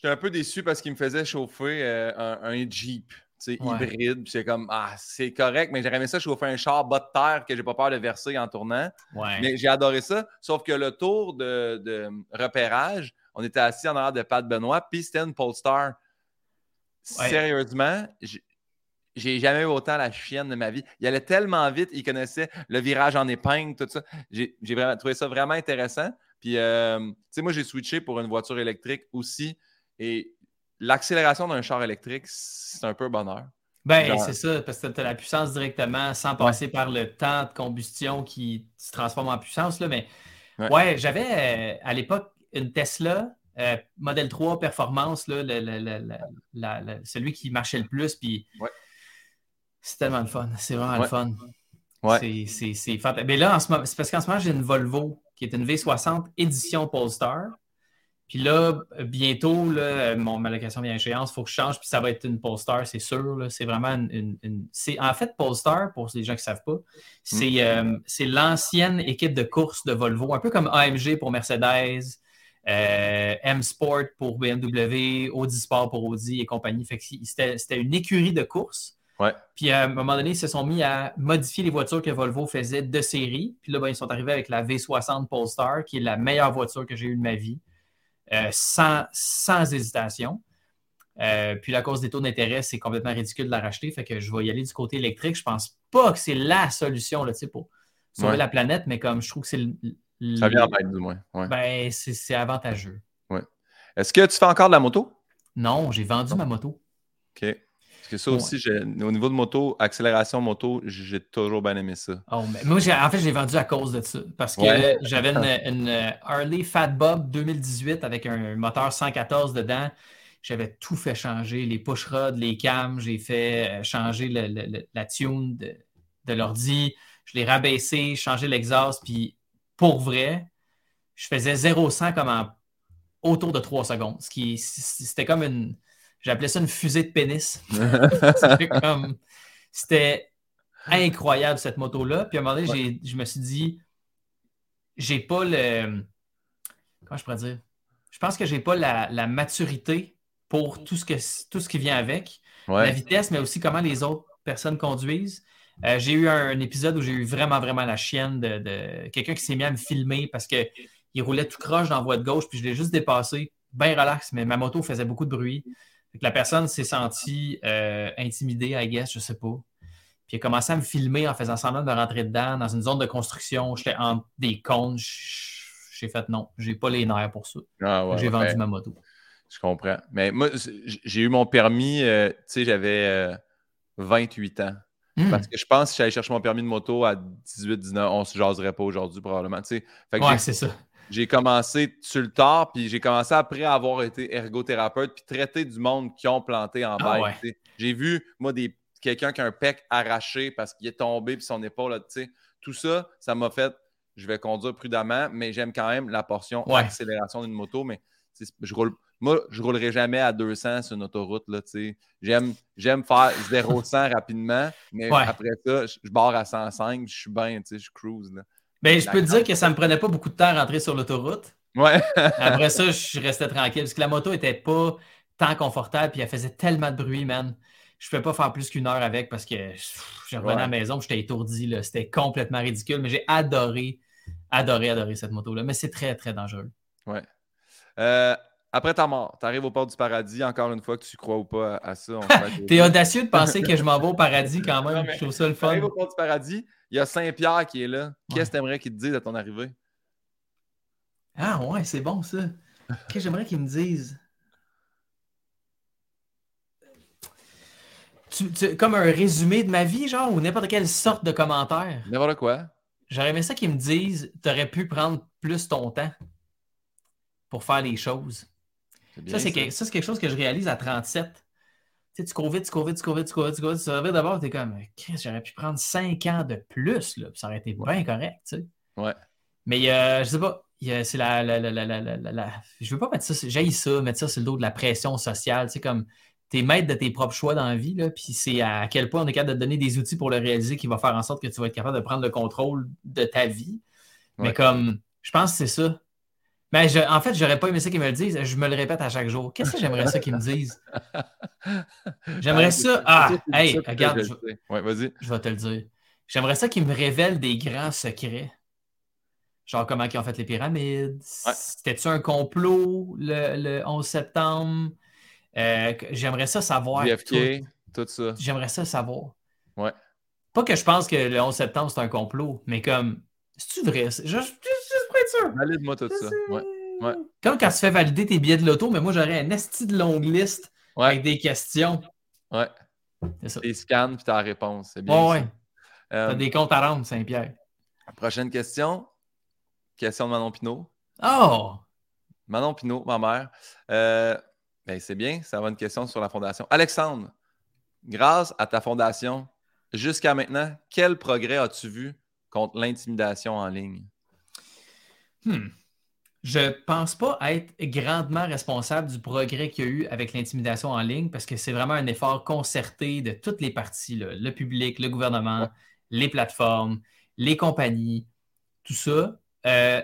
J'étais un peu déçu parce qu'il me faisait chauffer euh, un, Jeep hybride. c'est comme, ah, c'est correct, mais j'aurais aimé ça chauffer un char bas de terre que j'ai pas peur de verser en tournant. Mais j'ai adoré ça. Sauf que le tour de, repérage, on était assis en arrière de Pat Benoît, puis c'était une Polestar. Sérieusement, j'ai jamais eu autant la chienne de ma vie. Il allait tellement vite, il connaissait le virage en épingle, tout ça. J'ai trouvé ça vraiment intéressant. Puis, euh, tu sais, moi, j'ai switché pour une voiture électrique aussi. Et l'accélération d'un char électrique, c'est un peu bonheur. Ben, c'est ça, parce que tu as la puissance directement sans passer par le temps de combustion qui se transforme en puissance. Là, mais ouais, j'avais euh, à l'époque une Tesla euh, Model 3 Performance, là, celui qui marchait le plus. Puis c'est tellement le fun. C'est vraiment le fun. C'est fantastique. Mais là, c'est parce qu'en ce moment, j'ai une Volvo qui est une V60 édition Polestar. Puis là, bientôt, là, mon, ma location vient à échéance, il faut que je change, puis ça va être une Polestar, c'est sûr. C'est vraiment une. c'est, en fait, Polestar, pour les gens qui ne savent pas, c'est, mm. euh, c'est l'ancienne équipe de course de Volvo, un peu comme AMG pour Mercedes, euh, M Sport pour BMW, Audi Sport pour Audi et compagnie. c'était, c'était une écurie de course. Ouais. Puis à un moment donné, ils se sont mis à modifier les voitures que Volvo faisait de série. Puis là, ben, ils sont arrivés avec la V60 Polestar, qui est la meilleure voiture que j'ai eue de ma vie. Euh, sans, sans, hésitation. Euh, puis la cause des taux d'intérêt, c'est complètement ridicule de la racheter. Fait que je vais y aller du côté électrique. Je pense pas que c'est la solution là, pour sauver la planète, mais comme je trouve que c'est le, Ça vient en du moins. Ben, c'est avantageux. Ouais. Est-ce que tu fais encore de la moto? Non, j'ai vendu ma moto. OK que ça aussi, au niveau de moto, accélération moto, j'ai toujours bien aimé ça. Oh, moi, en fait, j'ai vendu à cause de ça. Parce que j'avais une, Harley Fat Bob 2018 avec un moteur 114 dedans. J'avais tout fait changer, les push rods, les cams, j'ai fait euh, changer la tune de, l'ordi, je l'ai rabaissé, changé l'exhaust, puis pour vrai, je faisais 0-100 comme en, autour de 3 secondes. Ce qui c'était comme une J'appelais ça une fusée de pénis. C'était incroyable cette moto-là. Puis à un moment donné, je me suis dit, j'ai pas le. Comment je pourrais dire? Je pense que j'ai pas la, maturité pour tout ce, que, tout ce qui vient avec. La vitesse, mais aussi comment les autres personnes conduisent. Euh, j'ai eu un, épisode où j'ai eu vraiment, vraiment la chienne de, quelqu'un qui s'est mis à me filmer parce qu'il roulait tout croche dans la voie de gauche, puis je l'ai juste dépassé, bien relax, mais ma moto faisait beaucoup de bruit la personne s'est sentie euh, intimidée, I guess, je sais pas. Puis il a commencé à me filmer en faisant semblant de rentrer dedans dans une zone de construction. J'étais en des cônes. J'ai fait non, j'ai pas les nerfs pour ça. Ah j'ai vendu ma moto. Je comprends. Mais moi, j'ai eu mon permis, euh, tu sais, j'avais 28 euh, ans. Hmm. Parce que je pense que si j'allais chercher mon permis de moto à 18, 19, on se jaserait pas aujourd'hui probablement. Tu ouais, c'est ça j'ai commencé sur le tard, puis j'ai commencé après avoir été ergothérapeute, puis traiter du monde qui ont planté en ah bête. J'ai vu, moi, des, quelqu'un qui a un pec arraché parce qu'il est tombé, puis son épaule, tu sais. Tout ça, ça m'a fait, je vais conduire prudemment, mais j'aime quand même la portion accélération d'une moto, mais je roule moi, je roulerai jamais à 200 sur une autoroute. Là, j'aime, j'aime faire 0-100 rapidement, mais après ça, je, barre à 105, je suis bien, je cruise. Là. Ben, je peux te dire que ça me prenait pas beaucoup de temps à rentrer sur l'autoroute. Ouais. après ça, je restais tranquille parce que la moto était pas tant confortable puis elle faisait tellement de bruit, man. Je ne pouvais pas faire plus qu'une heure avec parce que je revenais à la maison, j'étais étourdi. C'était complètement ridicule, mais j'ai adoré, adoré, adoré cette moto-là. Mais c'est très, très dangereux. Ouais. Euh, après ta mort, tu arrives au port du paradis, encore une fois que tu crois ou pas à, ça. Tu es audacieux de penser que je m'en vais au paradis quand même. je trouve ça le fun. Tu arrives au port du paradis, il y a Saint-Pierre qui est là. Qu'est-ce que tu aimerais qu'il te dise à ton arrivée? Ah ouais, c'est bon ça. Qu'est-ce que j'aimerais qu'il me dise? comme un résumé de ma vie, genre, ou n'importe quelle sorte de commentaire? N'importe quoi. J'aurais aimé ça qu'ils me disent tu aurais pu prendre plus ton temps pour faire les choses. ça, c'est quelque chose que je réalise à 37. Tu sais, tu cours vite, tu cours vite, tu cours vite, tu cours vite, tu cours vite. Tu d'abord, tu es comme, Chris, j'aurais pu prendre 5 ans de plus, là, ça aurait été bien correct, tu sais. Ouais. Mais euh, je sais pas, c'est la, la, la, la, Je veux pas mettre ça, j'ai ça, mettre ça sur le dos de la pression sociale, tu sais, comme t'es maître de tes propres choix dans la vie, là, puis c'est à quel point on est capable de te donner des outils pour le réaliser qui va faire en sorte que tu vas être capable de prendre le contrôle de ta vie. Mais comme, je pense que c'est ça. Mais en fait, j'aurais pas aimé ça qu'ils me le disent. Je me le répète à chaque jour. Qu'est-ce que j'aimerais ça qu'ils me disent? J'aimerais ça. Ah, hey, regarde. Je... Ouais, vas-y. Je vais te le dire. J'aimerais ça qu'ils me révèlent des grands secrets. Genre comment ils ont fait les pyramides. C'était-tu un complot le, le 11 septembre? Euh, j'aimerais ça savoir. Tout, ça. J'aimerais ça savoir. Ouais. Pas que je pense que le 11 septembre, c'est un complot, mais comme, c'est-tu vrai? Je, sûr. Valide-moi tout ça. Ouais. Ouais. Comme quand tu fais valider tes billets de loto, mais moi, j'aurais un esti de longue liste avec des questions. Ouais. C'est ça. Et scan, puis ta réponse. C'est bien. Ouais, ouais. T'as euh, des comptes à rendre, Saint-Pierre. Prochaine question. Question de Manon Pinot. Oh! Manon Pinot, ma mère. Euh, ben, c'est bien, ça va une question sur la fondation. Alexandre, grâce à ta fondation, jusqu'à maintenant, quel progrès as-tu vu contre l'intimidation en ligne? Hmm. Je pense pas être grandement responsable du progrès qu'il y a eu avec l'intimidation en ligne parce que c'est vraiment un effort concerté de toutes les parties, le public, le gouvernement, les plateformes, les compagnies, tout ça. Euh,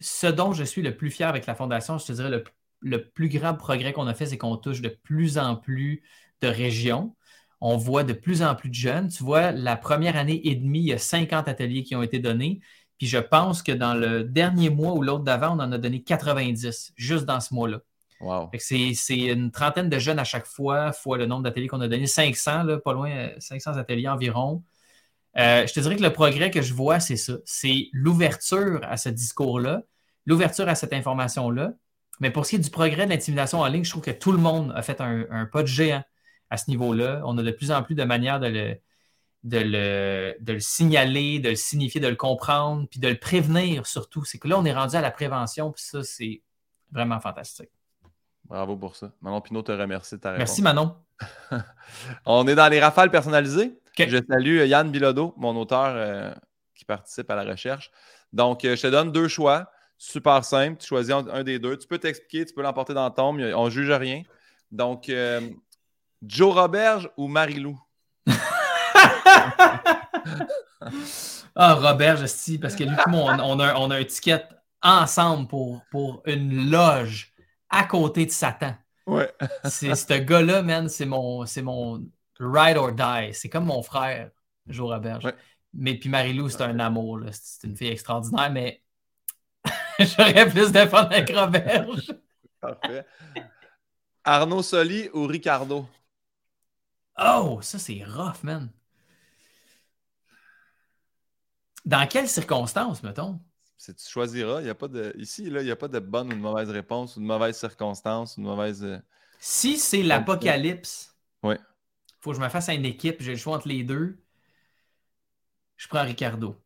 ce dont je suis le plus fier avec la fondation, je te dirais le le plus grand progrès qu'on a fait, c'est qu'on touche de plus en plus de régions. On voit de plus en plus de jeunes. Tu vois, la première année et demie, il y a 50 ateliers qui ont été donnés. Puis je pense que dans le dernier mois ou l'autre d'avant, on en a donné 90, juste dans ce mois-là. Wow. C'est une trentaine de jeunes à chaque fois, fois le nombre d'ateliers qu'on a donné, 500, là, pas loin, 500 ateliers environ. Euh, je te dirais que le progrès que je vois, c'est ça. C'est l'ouverture à ce discours-là, l'ouverture à cette information-là, mais pour ce qui est du progrès de l'intimidation en ligne, je trouve que tout le monde a fait un, pas de géant à ce niveau-là. On a de plus en plus de manières de le, de le, signaler, de le signifier, de le comprendre, puis de le prévenir surtout. C'est que là, on est rendu à la prévention, puis ça, c'est vraiment fantastique. Bravo pour ça. Manon Pinot te remercie de ta réponse. Merci, Manon. on est dans les rafales personnalisées. Je salue Yann Bilodeau, mon auteur euh, qui participe à la recherche. Donc, euh, je te donne deux choix. Super simple. Tu choisis un, des deux. Tu peux t'expliquer, tu peux l'emporter dans ton tombe. On ne juge rien. Donc, euh, Joe Roberge ou Marilou? ah, Roberge, si, parce que lui, on, on, a, on a un ticket ensemble pour, pour une loge à côté de Satan. Ouais. c'est ce gars-là, man, c'est mon, c'est mon ride or die. C'est comme mon frère, Joe Roberge. Mais puis Marilou, c'est un amour. C'est une fille extraordinaire, mais J'aurais plus de fun avec Roberge. Parfait. Arnaud Soli ou Ricardo? Oh, ça c'est rough, man. Dans quelles circonstances, mettons? tu choisiras. Il y a pas de, ici, il n'y a pas de bonne ou de mauvaise réponse, ou de mauvaise circonstance, ou de mauvaise. Euh, si c'est l'apocalypse, il faut que je me fasse une équipe, j'ai le choix entre les deux. Je prends Ricardo.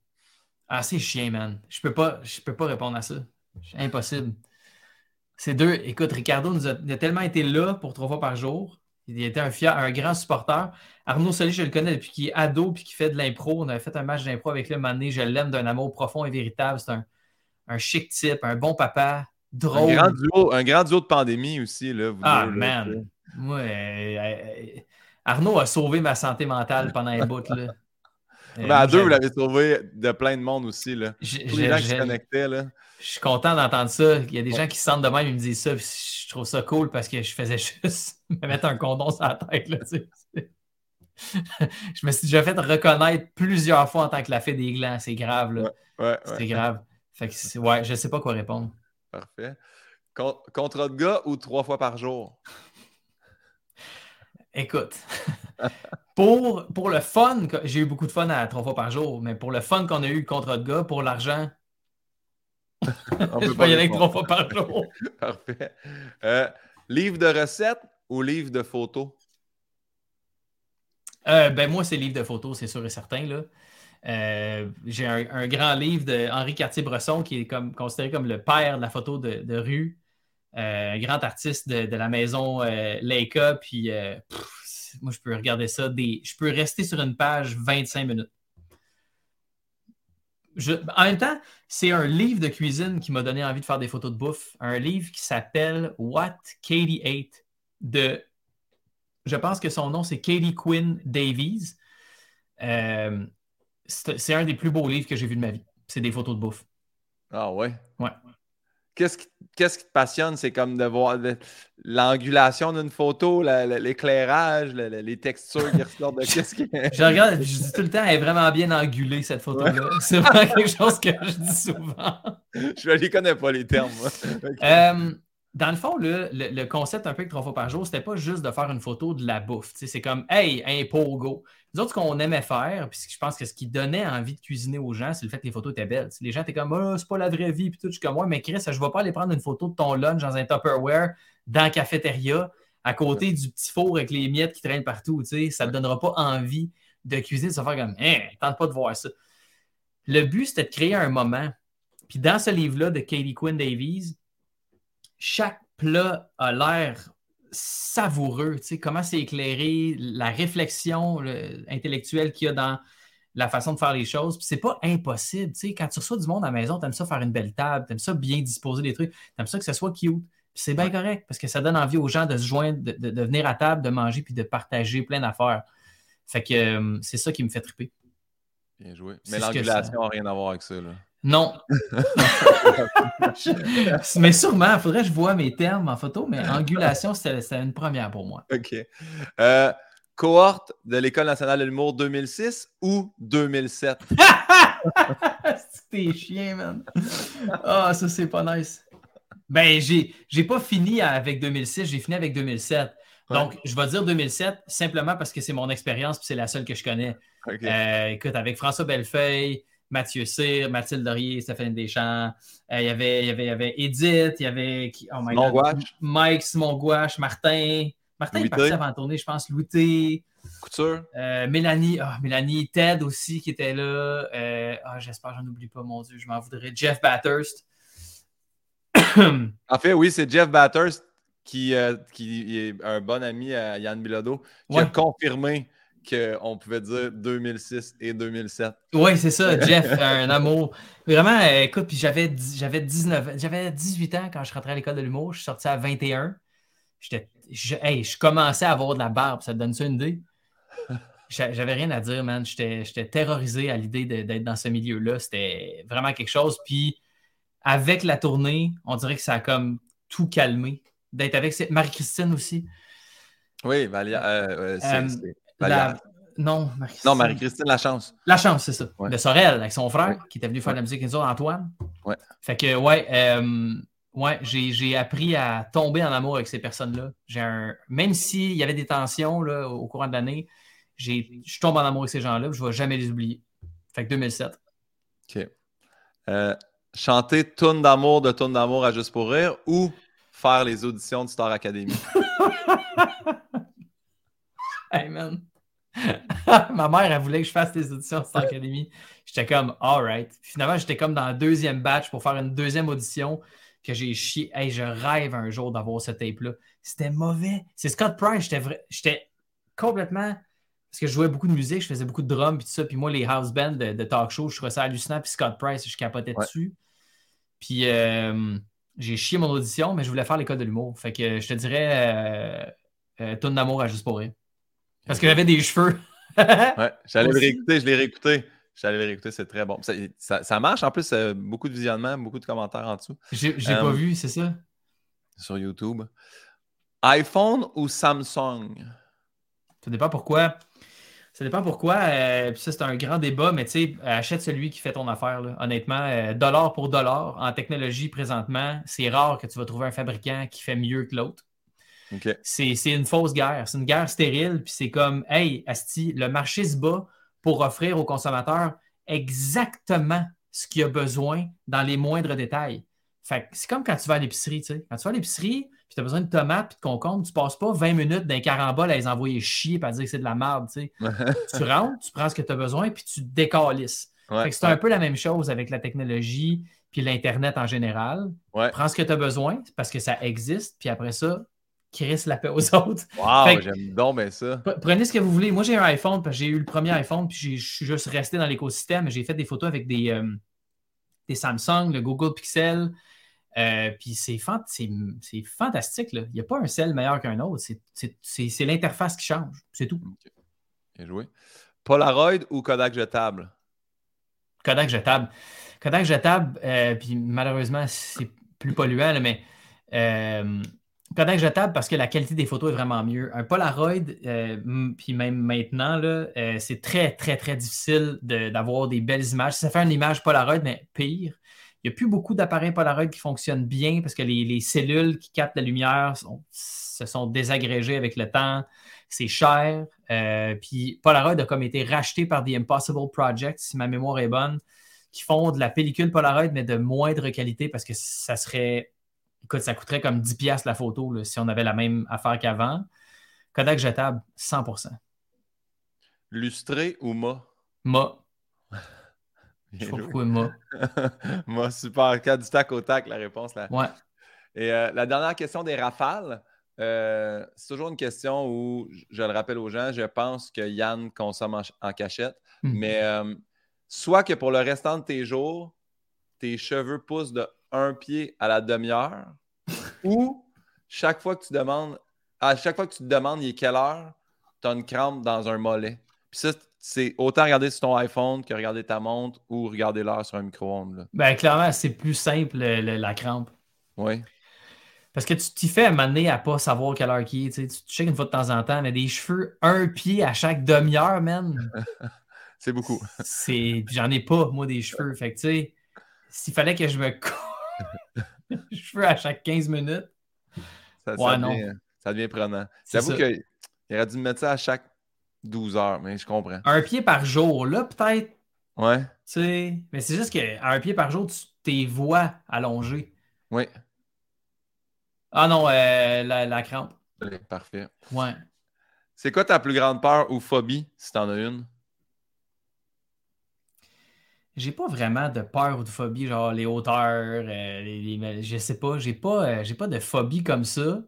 Ah, c'est chien, man. Je peux pas, je peux pas répondre à ça. Impossible. Ces deux, écoute, Ricardo nous a, tellement été là pour trois fois par jour. Il était un, fier, un grand supporter. Arnaud Soli, je le connais depuis qu'il est ado puis qu'il fait de l'impro. On avait fait un match d'impro avec lui un Je l'aime d'un amour profond et véritable. C'est un, chic type, un bon papa. drôle. Un grand duo, un grand duo de pandémie aussi, là. Vous ah, deux, là, man. Euh, euh, Arnaud a sauvé ma santé mentale pendant un bout. Là. Euh, Mais à moi, deux, vous l'avez sauvé de plein de monde aussi, là. Tous les gens qui se connectaient, là. Je suis content d'entendre ça. Il y a des gens qui se sentent de même, ils me disent ça. puis je trouve ça cool parce que je faisais juste me mettre un condom sur la tête. Là, tu sais. je me suis déjà fait reconnaître plusieurs fois en tant que la fée des glands. C'est grave. Là. Ouais, ouais. C'est grave. Fait que ouais, je sais pas quoi répondre. Parfait. Con- contrat de gars ou trois fois par jour? Écoute, pour, pour le fun, j'ai eu beaucoup de fun à trois fois par jour, mais pour le fun qu'on a eu contre de gars, pour l'argent, On peut pas y aller trois fois par jour. Parfait. Euh, livre de recettes ou livre de photos? Euh, ben moi, c'est livre de photos, c'est sûr et certain. Là. Euh, j'ai un, un grand livre de Henri Cartier-Bresson qui est comme, considéré comme le père de la photo de, de rue. Euh, un grand artiste de, de la maison euh, Leica. Puis pff, moi, je peux regarder ça. Des, je peux rester sur une page 25 minutes. Je- en même temps, c'est un livre de cuisine qui m'a donné envie de faire des photos de bouffe. Un livre qui s'appelle What Katie Ate de je pense que son nom, c'est Katie Quinn Davies. Euh, c'est c'est un des plus beaux livres que j'ai vu de ma vie. C'est des photos de bouffe. Ah ouais? Ouais. Qu'est-ce qui, qui te passionne? C'est comme de voir l'angulation d'une photo, la- la- l'éclairage, la- la- les textures qui ressortent de qu'est-ce qui Je regarde, je dis tout le temps, elle est vraiment bien angulée, cette photo-là. C'est vraiment quelque chose que je dis souvent. Je ne les connais pas, les termes. Ok. Dans le fond, le, le concept un peu que trois fois par jour, c'était pas juste de faire une photo de la bouffe. C'est comme, hey, un pogo. Nous autres, ce qu'on aimait faire, puis je pense que ce qui donnait envie de cuisiner aux gens, c'est le fait que les photos étaient belles. Les gens étaient comme, ah, c'est pas la vraie vie, puis tout. Je suis comme, ouais, mais Chris, je vais pas aller prendre une photo de ton lunch dans un Tupperware, dans la cafétéria, à côté du petit four avec les miettes qui traînent partout. Ça te donnera pas envie de cuisiner, de se faire comme, hein, tente pas de voir ça. Le but, c'était de créer un moment. Puis dans ce livre-là de Katie Quinn Davies, chaque plat a l'air savoureux, tu sais, comment c'est éclairé, la réflexion le- intellectuelle qu'il y a dans la façon de faire les choses. Puis c'est pas impossible, tu sais, quand tu reçois du monde à la maison, t'aimes ça faire une belle table, t'aimes ça bien disposer des trucs, t'aimes ça que ce soit cute. Puis c'est bien correct parce que ça donne envie aux gens de se joindre, de, de- de venir à table, de manger puis de partager plein d'affaires. Fait que euh, c'est ça qui me fait triper. Bien joué. Mais l'angulation n'a rien à voir avec ça. Là. Non. mais sûrement, il faudrait que je vois mes termes en photo, mais angulation, c'était une première pour moi. OK. Euh, cohorte de l'École nationale de l'humour 2006 ou 2007? c'est tes chiens, man. Ah, ça, c'est pas nice. Ben, j'ai pas fini avec 2006, j'ai fini avec 2007. Donc, je vais dire 2007 simplement parce que c'est mon expérience puis c'est la seule que je connais. OK. Euh, écoute, avec François Bellefeuille, Mathieu Cyr, Mathilde Laurier, Stéphane Deschamps, euh, il y avait, il y avait, il y avait Edith, il y avait oh my God, Gouache. Mike, Simon Gouache, Martin. Martin est parti avant la tournée, je pense, Louis T. Couture? Euh, Mélanie, ah, Mélanie, Ted aussi qui était là. Euh, ah, J'espère que j'en oublie pas, mon Dieu, je m'en voudrais. Jeff Bathurst. En fait, oui, c'est Jeff Batters qui, euh, qui est un bon ami à Yann Bilodeau qui a confirmé qu'on pouvait dire 2006 et 2007. Oui, c'est ça, Jeff, un amour. Vraiment, euh, écoute, puis j'avais j'avais 19 j'avais 18 ans quand je rentrais à l'école de l'humour. Je suis sorti à 21. J'étais, je, hey, je commençais à avoir de la barbe, ça te donne ça une idée? J'a- J'avais rien à dire, man. J'étais j'étais terrorisé à l'idée de- d'être dans ce milieu-là. C'était vraiment quelque chose. Puis avec la tournée, on dirait que ça a comme tout calmé. D'être avec Marie-Christine aussi. Oui, Valia, euh, euh, c'est- Euh, c'est La-. Non, Marie-Christine. Non, Marie-Christine Lachance. La chance, c'est ça. Ouais. De Sorel, avec son frère, Ouais. qui était venu faire de la musique avec nous autres, Antoine. Ouais. Fait que, ouais, euh, ouais j'ai, j'ai appris à tomber en amour avec ces personnes-là. J'ai un... Même s'il y avait des tensions là, au courant de l'année, j'ai... je tombe en amour avec ces gens-là, je ne vais jamais les oublier. Fait que 2007. OK. Euh, chanter Tourne d'amour de Tourne d'amour à Juste pour rire ou faire les auditions de Star Academy? Hey, man. Ma mère, elle voulait que je fasse des auditions de Star Academy. J'étais comme, alright. Finalement, j'étais comme dans le deuxième batch pour faire une deuxième audition que j'ai chié. Hey, je rêve un jour d'avoir ce tape-là. C'était mauvais. C'est Scott Price. J'étais complètement. Parce que je jouais beaucoup de musique, je faisais beaucoup de drums, puis tout ça. Puis moi, les house bands de, de talk show, je trouvais ça hallucinant. Puis Scott Price, je capotais Ouais. dessus. Puis euh, j'ai chié mon audition, mais je voulais faire l'école de l'humour. Fait que je te dirais euh, euh d'amour à juste pour rire. Parce que j'avais des cheveux. ouais, j'allais le réécouter, je l'ai réécouté. J'allais le réécouter, c'est très bon. Ça, marche en plus, euh, beaucoup de visionnements, beaucoup de commentaires en dessous. J'ai pas euh, vu, c'est ça? Sur YouTube. iPhone ou Samsung? Ça dépend pourquoi. Ça dépend pourquoi. Euh, ça, c'est un grand débat, mais tu sais, achète celui qui fait ton affaire. Honnêtement, dollar pour dollar, en technologie présentement, c'est rare que tu vas trouver un fabricant qui fait mieux que l'autre. C'est une fausse guerre. C'est une guerre stérile, puis c'est comme, hey, Asti, le marché se bat pour offrir au consommateur exactement ce qu'il a besoin dans les moindres détails. Fait c'est comme quand tu vas à l'épicerie, tu sais. Quand tu vas à l'épicerie, puis tu as besoin de tomates et de concombres, tu passes pas 20 minutes d'un carambole à les envoyer chier et à dire que c'est de la merde, tu sais. tu rentres, tu prends ce que tu as besoin puis tu décalisses. c'est un peu la même chose avec la technologie puis l'Internet en général. Prends ce que tu as besoin parce que ça existe, puis après ça, Chris la paix aux autres. Wow, j'aime donc ça. Prenez ce que vous voulez. Moi, j'ai un iPhone, parce que j'ai eu le premier iPhone, puis je suis juste resté dans l'écosystème. J'ai fait des photos avec des, euh, des Samsung, le Google Pixel. Euh, puis c'est fantastique. Là. Il n'y a pas un sel meilleur qu'un autre. C'est l'interface qui change. C'est tout. Bien joué. Polaroid ou Kodak jetable? Kodak jetable. Kodak jetable, euh, puis malheureusement, c'est plus polluant, mais Kodak jetable parce que la qualité des photos est vraiment mieux. Un Polaroid, euh, puis même maintenant, euh, c'est très, très, très difficile d'avoir des belles images. Ça fait une image Polaroid, mais pire. Il n'y a plus beaucoup d'appareils Polaroid qui fonctionnent bien parce que les, cellules qui captent la lumière se sont désagrégées avec le temps. C'est cher. Euh, puis Polaroid a comme été racheté par The Impossible Project, si ma mémoire est bonne, qui font de la pellicule Polaroid, mais de moindre qualité parce que ça serait Écoute, ça coûterait comme 10$ la photo si on avait la même affaire qu'avant. Kodak jetable, 100%. Lustré ou ma? Ma. Je sais pas pourquoi ma. ma, super. Cas du tac au tac, la réponse. Là. Ouais. Et euh, la dernière question des rafales, euh, c'est toujours une question où, je le rappelle aux gens, je pense que Yann consomme en, cachette, hmm. mais euh, soit que pour le restant de tes jours, tes cheveux poussent de un pied à la demi-heure ou chaque fois que tu demandes, à chaque fois que tu te demandes il est quelle heure, tu as une crampe dans un mollet. Puis ça, c'est autant regarder sur ton iPhone que regarder ta montre ou regarder l'heure sur un micro-ondes. Ben, clairement, c'est plus simple la crampe. Oui. Parce que tu t'y fais amener à pas savoir quelle heure qui est. Tu sais, une fois de temps en temps, mais des cheveux un pied à chaque demi-heure, man. c'est beaucoup. C'est... J'en ai pas, moi, des cheveux. Fait que, tu sais, s'il fallait que je me cheveux à chaque 15 minutes. Ça, devient, ça devient prenant. J'avoue qu'il aurait dû me mettre ça à chaque 12 heures, mais je comprends. Un pied par jour, là, peut-être. Ouais. Tu sais, mais c'est juste qu'à un pied par jour, tu tes voix allongées. Oui. Ah non, euh, la, crampe. Parfait. Ouais. C'est quoi ta plus grande peur ou phobie, si t'en as une? J'ai pas vraiment de peur ou de phobie, genre les hauteurs, euh, je sais pas, j'ai pas, euh, j'ai pas de phobie comme ça.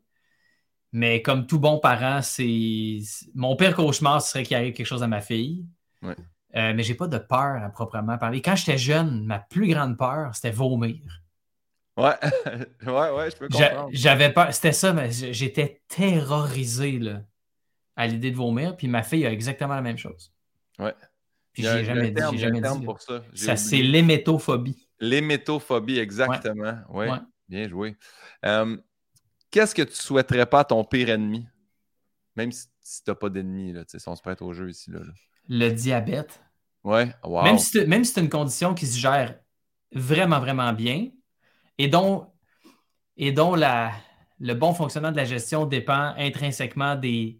Mais comme tout bon parent, c'est mon pire cauchemar ce serait qu'il arrive quelque chose à ma fille. Ouais. Euh, mais j'ai pas de peur à proprement parler. Quand j'étais jeune, ma plus grande peur, c'était vomir. Ouais, ouais, ouais, je peux comprendre. J'avais peur, c'était ça, mais j'étais terrorisé là, à l'idée de vomir. Puis ma fille a exactement la même chose. Ouais. J'ai jamais dit. jamais dit pour ça. ça c'est l'hémétophobie. L'hémétophobie, exactement. Oui, bien joué. Euh, qu'est-ce que tu souhaiterais pas à ton pire ennemi? Même si, tu n'as pas d'ennemi, si on se prête au jeu ici. Là, Le diabète. Ouais, wow. Même si c'est une condition qui se gère vraiment, vraiment bien et dont, et dont la, le bon fonctionnement de la gestion dépend intrinsèquement des,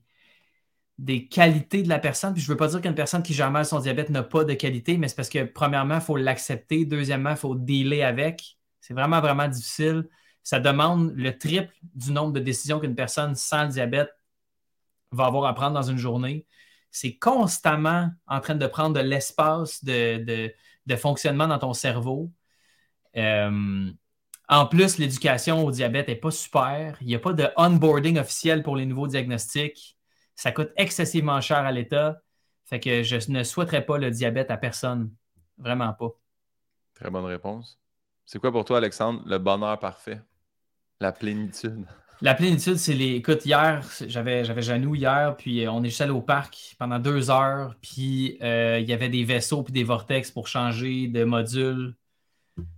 des qualités de la personne. Puis je ne veux pas dire qu'une personne qui gère mal son diabète n'a pas de qualité, mais c'est parce que, premièrement, il faut l'accepter. Deuxièmement, il faut dealer avec. C'est vraiment, vraiment difficile. Ça demande le triple du nombre de décisions qu'une personne sans diabète va avoir à prendre dans une journée. C'est constamment en train de prendre de l'espace de, fonctionnement dans ton cerveau. Euh, en plus, l'éducation au diabète n'est pas super. Il n'y a pas de onboarding officiel pour les nouveaux diagnostics. Ça coûte excessivement cher à l'État. Fait que je ne souhaiterais pas le diabète à personne. Vraiment pas. Très bonne réponse. C'est quoi pour toi, Alexandre, le bonheur parfait? La plénitude. La plénitude, c'est les. Écoute, hier, j'avais, j'avais Janou hier, puis euh, on est juste allé au parc pendant deux heures, puis euh, il y avait des vaisseaux puis des vortex pour changer de module.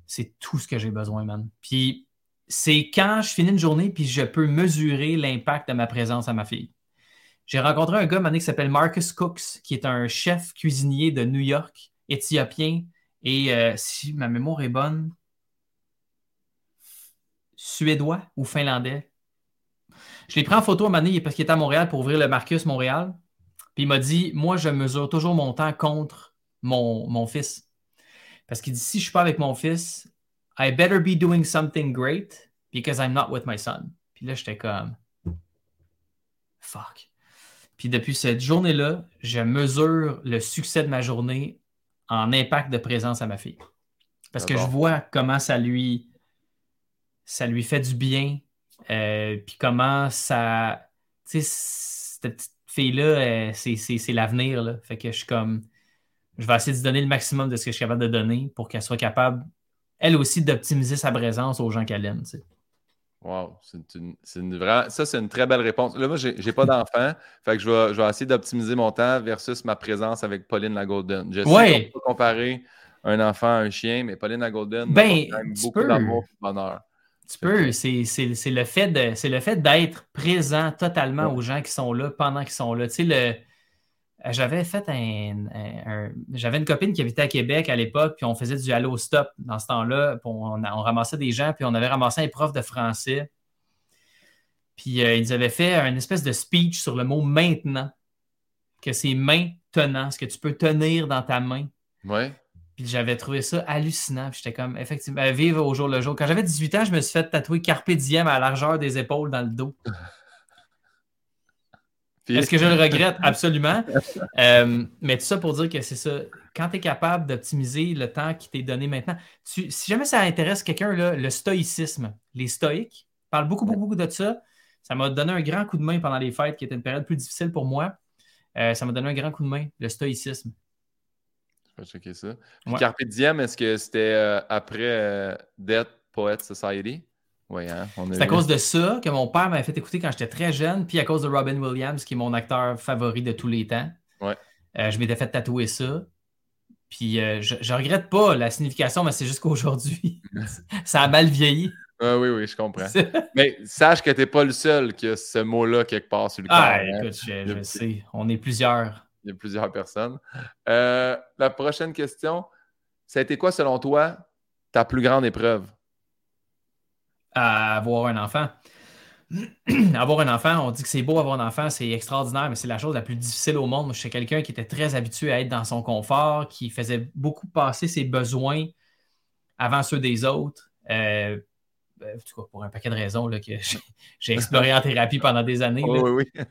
C'est tout ce que j'ai besoin, man. Puis c'est quand je finis une journée, puis je peux mesurer l'impact de ma présence à ma fille. J'ai rencontré un gars, mané, qui s'appelle Marcus Cooks, qui est un chef cuisinier de New York, éthiopien, et euh, si ma mémoire est bonne, suédois ou finlandais je l'ai pris en photo à un donné parce qu'il était à Montréal pour ouvrir le Marcus Montréal. Puis il m'a dit Moi, je mesure toujours mon temps contre mon, mon fils. Parce qu'il dit Si je ne suis pas avec mon fils, I better be doing something great because I'm not with my son. Puis là, j'étais comme Fuck. Puis depuis cette journée-là, je mesure le succès de ma journée en impact de présence à ma fille. Parce que je vois comment ça lui, ça lui fait du bien euh, puis comment ça. Tu sais, cette petite fille-là, euh, c'est l'avenir. Fait que je suis comme. Je vais essayer de donner le maximum de ce que je suis capable de donner pour qu'elle soit capable, elle aussi, d'optimiser sa présence aux gens qu'elle aime. Tu Wow, c'est une, une ça, c'est une très belle réponse. Là, moi, j'ai n'ai pas d'enfant, fait que je vais, je vais essayer d'optimiser mon temps versus ma présence avec Pauline la Golden. Je sais ouais. peut comparer un enfant à un chien, mais Pauline la Golden, ben, beaucoup d'amour et de bonheur. Tu peux, c'est le fait de c'est le fait d'être présent totalement aux gens qui sont là pendant qu'ils sont là. Tu sais, le j'avais fait un, j'avais une copine qui habitait à Québec à l'époque, puis on faisait du Allo Stop dans ce temps-là. On, on, ramassait des gens, puis on avait ramassé un prof de français. Puis euh, ils avaient fait un espèce de speech sur le mot maintenant, que c'est maintenant, ce que tu peux tenir dans ta main. Ouais. Puis j'avais trouvé ça hallucinant. J'étais comme, effectivement, vivre au jour le jour. Quand j'avais 18 ans, je me suis fait tatouer Carpe Diem à la largeur des épaules dans le dos. Est-ce que je le regrette? Absolument. Euh, mais tout ça pour dire que c'est ça. Quand tu es capable d'optimiser le temps qui t'est donné maintenant, si jamais ça intéresse quelqu'un, le stoïcisme, les stoïques parlent beaucoup, beaucoup, beaucoup de ça. Ça m'a donné un grand coup de main pendant les fêtes, qui était une période plus difficile pour moi. Euh, ça m'a donné un grand coup de main, le stoïcisme. Je vais checker ça. Puis Carpe Diem, est-ce que c'était euh, après Dead Poet Society? Hein? C'est à cause de ça que mon père m'avait fait écouter quand j'étais très jeune, puis à cause de Robin Williams, qui est mon acteur favori de tous les temps. Ouais. Euh, je m'étais fait tatouer ça. Puis je, je regrette pas la signification, mais c'est juste qu'aujourd'hui, ça a mal vieilli. Ah oui, oui, je comprends. mais sache que tu n'es pas le seul qui a ce mot-là quelque part sur le corps. Ah, hein. écoute, je, je sais. On est plusieurs il y a plusieurs personnes. Euh, la prochaine question, ça a été quoi, selon toi, ta plus grande épreuve? Avoir un enfant. avoir un enfant, on dit que c'est beau avoir un enfant, c'est extraordinaire, mais c'est la chose la plus difficile au monde. Je suis quelqu'un qui était très habitué à être dans son confort, qui faisait beaucoup passer ses besoins avant ceux des autres. Euh, ben, pour un paquet de raisons là, que j'ai exploré en thérapie pendant des années.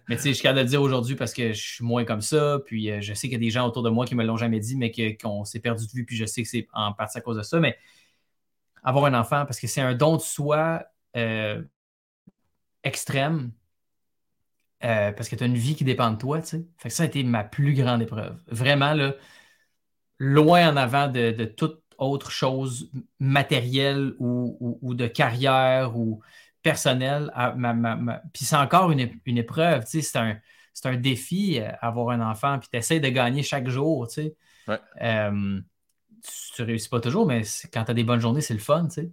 Mais tu sais, je suis capable de le dire aujourd'hui parce que je suis moins comme ça. Puis euh, je sais qu'il y a des gens autour de moi qui ne me l'ont jamais dit, mais qu'on s'est perdu de vue. Puis je sais que c'est en partie à cause de ça. Mais avoir un enfant, parce que c'est un don de soi euh, extrême. Euh, parce que tu as une vie qui dépend de toi, tu sais. Fait que ça a été ma plus grande épreuve. Vraiment, là, loin en avant de, de tout autre chose matérielle ou, de carrière ou personnelle. Puis c'est encore une, épreuve, c'est un, un, défi euh, avoir un enfant, puis tu essaies de gagner chaque jour, tu sais. Euh, tu réussis pas toujours, mais quand tu as des bonnes journées, c'est le fun, tu sais.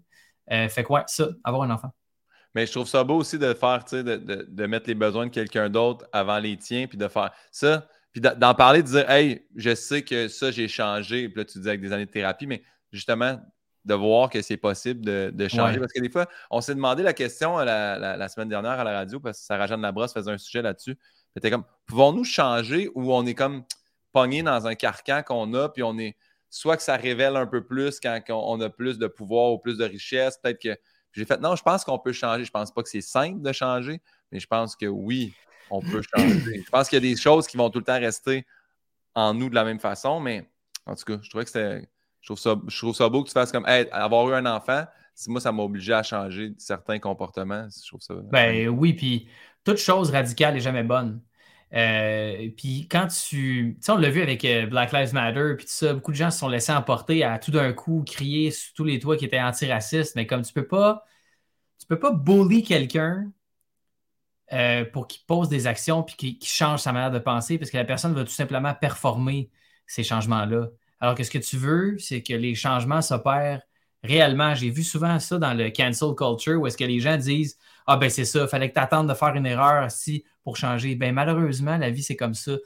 Euh, fait quoi, ça, avoir un enfant. Mais je trouve ça beau aussi de faire, tu sais, de, de, mettre les besoins de quelqu'un d'autre avant les tiens, puis de faire ça, puis d'en parler, de dire, hey, je sais que ça, j'ai changé, puis là, tu dis avec des années de thérapie, mais justement de voir que c'est possible de, changer. Parce que des fois, on s'est demandé la question la, semaine dernière à la radio parce que Sarah Jeanne Labrosse faisait un sujet là-dessus. C'était comme pouvons-nous changer ou on est comme pogné dans un carcan qu'on a, puis on est soit que ça révèle un peu plus quand on a plus de pouvoir ou plus de richesse, peut-être que. J'ai fait non, je pense qu'on peut changer. Je pense pas que c'est simple de changer, mais je pense que oui, on peut changer. je pense qu'il y a des choses qui vont tout le temps rester en nous de la même façon, mais en tout cas, je trouvais que c'était je trouve, ça, je trouve ça beau que tu fasses comme avoir eu un enfant, moi, ça m'a obligé à changer certains comportements. Je trouve ça. Ben oui, puis toute chose radicale n'est jamais bonne. Euh, puis quand tu. Tu sais, on l'a vu avec euh, Black Lives Matter, puis tout ça, beaucoup de gens se sont laissés emporter à tout d'un coup crier sur tous les toits qui étaient antiracistes, mais comme tu peux pas. tu peux pas bully quelqu'un euh, pour qu'il pose des actions puis qu'il change sa manière de penser parce que la personne va tout simplement performer ces changements-là. Alors que ce que tu veux, c'est que les changements s'opèrent réellement. J'ai vu souvent ça dans le cancel culture où est-ce que les gens disent Ah ben c'est ça, il fallait que tu attendes de faire une erreur ici pour changer. Ben malheureusement, la vie, c'est comme ça.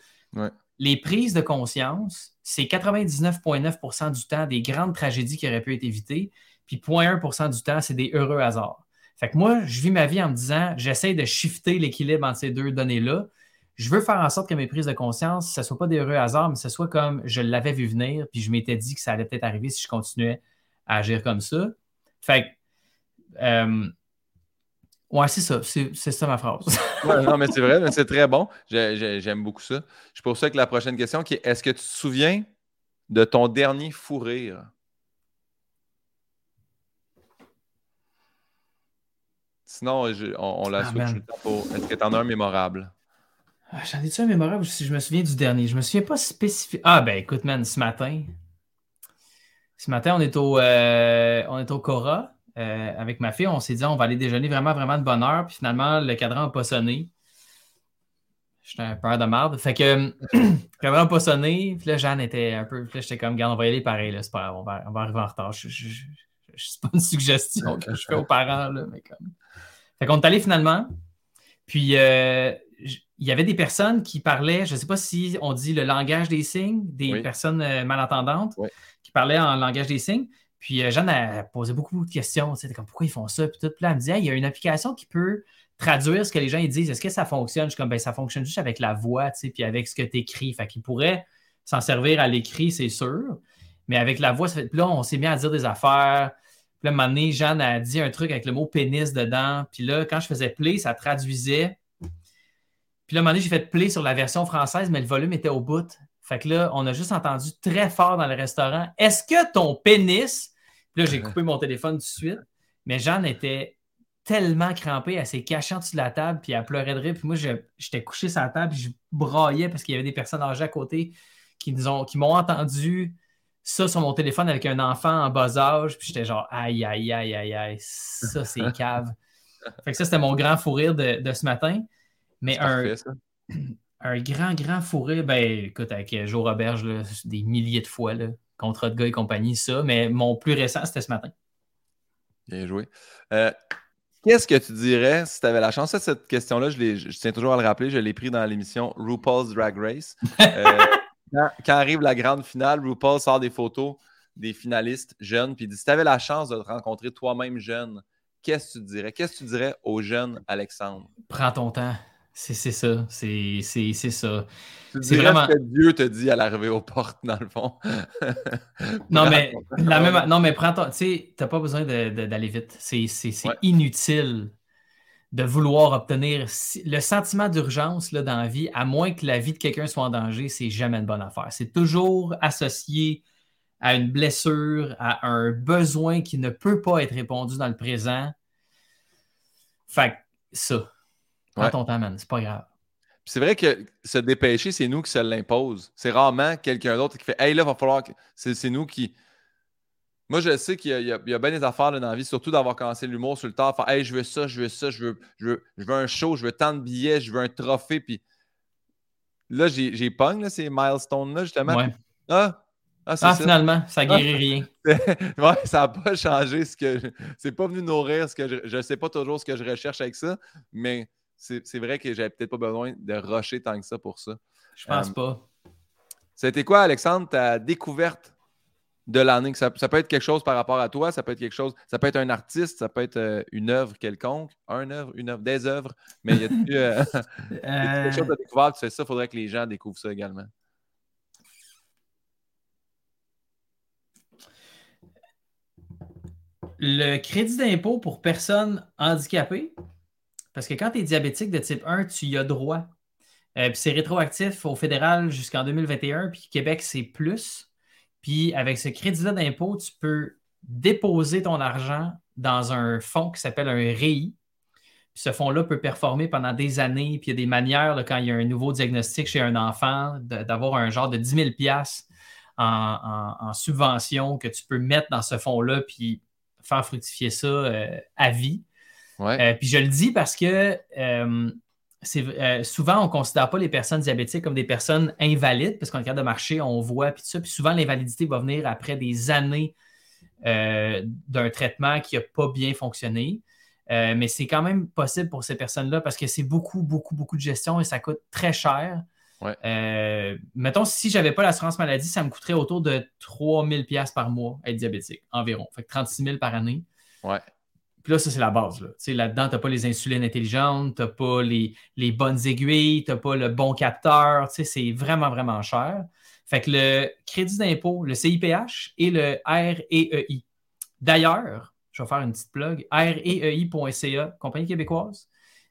Les prises de conscience, c'est 99,9% du temps des grandes tragédies qui auraient pu être évitées, puis 0,1% du temps, c'est des heureux hasards. Fait que moi, je vis ma vie en me disant, j'essaie de shifter l'équilibre entre ces deux données-là. Je veux faire en sorte que mes prises de conscience, ce ne soit pas des heureux hasards, mais ce soit comme je l'avais vu venir, puis je m'étais dit que ça allait peut-être arriver si je continuais à agir comme ça. Fait que, euh, ouais, c'est ça, c'est ça ma phrase. non, mais c'est vrai, mais c'est très bon. J'aime beaucoup ça. Je pose ça avec la prochaine question qui est est-ce que tu te souviens de ton dernier fou rire? Sinon, on, la ah, switch pour. Est-ce que tu en as un mémorable? Ah, j'en ai-tu un mémorable si je me souviens du dernier? Je me souviens pas spécifiquement. Ah, ben écoute, man, ce matin. Ce matin, on est au, euh, on est au Cora euh, avec ma fille. On s'est dit, on va aller déjeuner vraiment, vraiment de bonne heure. Puis finalement, le cadran n'a pas sonné. J'étais un peu de marde. Fait que, le cadran n'a pas sonné. Puis là, Jeanne était un peu. Puis là, j'étais comme, regarde, on va y aller pareil. C'est pas on va, on va arriver en retard. Je, je, c'est pas une suggestion que je fais aux parents, là, mais comme. Fait qu'on est allé finalement. Puis euh, il y avait des personnes qui parlaient, je ne sais pas si on dit le langage des signes, des personnes euh, malentendantes qui parlaient en langage des signes. Puis euh, Jeanne a posé beaucoup de questions. C'était comme pourquoi ils font ça? Puis tout. Puis là, elle me disait, il y a une application qui peut traduire ce que les gens disent. Est-ce que ça fonctionne? Je suis comme ben, ça fonctionne juste avec la voix, tu sais, puis avec ce que tu écris. Fait qu'il pourrait s'en servir à l'écrit, c'est sûr. Mais avec la voix, ça fait... Là, on s'est mis à dire des affaires. Puis là, un moment donné, Jeanne a dit un truc avec le mot pénis dedans. Puis là, quand je faisais play, ça traduisait. Puis là, un moment donné, j'ai fait play sur la version française, mais le volume était au bout. Fait que là, on a juste entendu très fort dans le restaurant Est-ce que ton pénis. Puis là, j'ai coupé mon téléphone tout de suite. Mais Jeanne était tellement crampée, elle s'est cachée en dessous de la table, puis elle pleurait de rire. Puis moi, j'étais couché sur la table, puis je braillais parce qu'il y avait des personnes âgées à côté qui m'ont entendu ça sur mon téléphone avec un enfant en bas âge, puis j'étais genre aïe, aïe, aïe, aïe, aïe, ça c'est cave. fait que ça, c'était mon grand fou rire de, ce matin. Mais un, un grand, grand fou rire, ben écoute, avec Joe Roberge, des milliers de fois, là, contrat de gars et compagnie, ça. Mais mon plus récent, c'était ce matin. Bien joué. Euh, qu'est-ce que tu dirais si tu avais la chance? Cette question-là, je, je, tiens toujours à le rappeler, je l'ai pris dans l'émission RuPaul's Drag Race. Euh, quand, arrive la grande finale, RuPaul sort des photos des finalistes jeunes, puis il dit Si tu avais la chance de te rencontrer toi-même jeune, qu'est-ce que tu dirais? Qu'est-ce que tu dirais aux jeunes Alexandre? Prends ton temps. C'est ça. C'est ça. Dirais vraiment... ce que Dieu te dit à l'arrivée aux portes, dans le fond. non, mais, la même... non, mais prends ton. Tu sais, tu n'as pas besoin d'aller vite. C'est inutile de vouloir obtenir le sentiment d'urgence dans la vie, à moins que la vie de quelqu'un soit en danger, c'est jamais une bonne affaire. C'est toujours associé à une blessure, à un besoin qui ne peut pas être répondu dans le présent. Fait ça. Prends ton temps, man. C'est pas grave. C'est vrai que se dépêcher, c'est nous qui se l'impose. C'est rarement quelqu'un d'autre qui fait Hey, là, il va falloir que. C'est nous qui. Moi, je sais qu'il y, a bien des affaires dans la vie, surtout d'avoir commencé l'humour sur le tard. Faire, hey, je veux ça, je veux ça, je veux, je veux, je veux un show, je veux tant de billets, je veux un trophée. Puis là, j'ai pogne ces milestones-là, justement. Ah, ah, ah finalement, ça guérit rien. ouais, ça n'a pas changé ce que. C'est pas venu nourrir ce que je. ne sais pas toujours ce que je recherche avec ça, mais c'est vrai que j'avais peut-être pas besoin de rusher tant que ça pour ça. Je pense euh, pas. C'était quoi, Alexandre, ta découverte de l'année? Ça, peut être quelque chose par rapport à toi, ça peut être quelque chose, ça peut être un artiste, ça peut être euh, une œuvre quelconque, un œuvre, une œuvre, des œuvres, mais il y a, euh, quelque chose à découvrir, tu fais ça, il faudrait que les gens découvrent ça également. Le crédit d'impôt pour personnes handicapées, parce que quand tu es diabétique de type 1, tu y as droit. Euh, puis c'est rétroactif au fédéral jusqu'en 2021, puis Québec, c'est plus. Puis avec ce crédit-là d'impôt, tu peux déposer ton argent dans un fonds qui s'appelle un REI. ce fonds-là peut performer pendant des années. Puis il y a des manières, quand il y a un nouveau diagnostic chez un enfant, d'avoir un genre de 10 000 en, en, subvention que tu peux mettre dans ce fonds-là puis faire fructifier ça euh, à vie. Euh, puis je le dis parce que euh, c'est souvent, on ne considère pas les personnes diabétiques comme des personnes invalides, parce qu'en cas de marcher, on voit, puis tout ça. Puis souvent, l'invalidité va venir après des années d'un traitement qui n'a pas bien fonctionné. mais c'est quand même possible pour ces personnes-là parce que c'est beaucoup, beaucoup, beaucoup de gestion et ça coûte très cher. Ouais. mettons, si je n'avais pas l'assurance maladie, ça me coûterait autour de 3000 pièces par mois être diabétique, environ. Fait que 36 000 par année. Ouais. Puis là, ça, c'est la base. Là. Là-dedans, tu n'as pas les insulines intelligentes, tu n'as pas les, bonnes aiguilles, tu n'as pas le bon capteur. C'est vraiment, vraiment cher. Fait que le crédit d'impôt, le CIPH et le REEI. D'ailleurs, je vais faire une petite plug, REEI.ca, compagnie québécoise,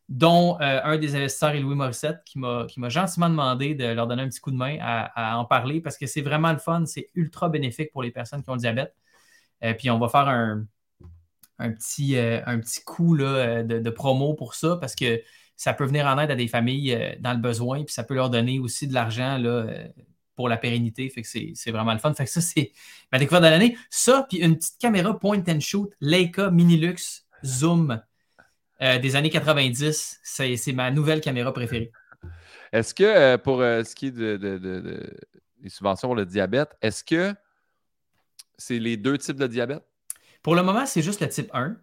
dont euh, un des investisseurs est Louis Morissette, qui m'a gentiment demandé de leur donner un petit coup de main à, en parler parce que c'est vraiment le fun, c'est ultra bénéfique pour les personnes qui ont le diabète. Euh, puis on va faire un, un petit, euh, un petit coup euh, de, promo pour ça parce que ça peut venir en aide à des familles euh, dans le besoin, puis ça peut leur donner aussi de l'argent pour la pérennité. Fait que c'est vraiment le fun. Fait que ça, c'est ma découverte de l'année. Ça, puis une petite caméra point and shoot, Leica Minilux Zoom des années 90. C'est ma nouvelle caméra préférée. Est-ce que pour ce qui est de, des subventions pour le diabète, est-ce que c'est les deux types de diabète? Pour le moment, c'est juste le type 1.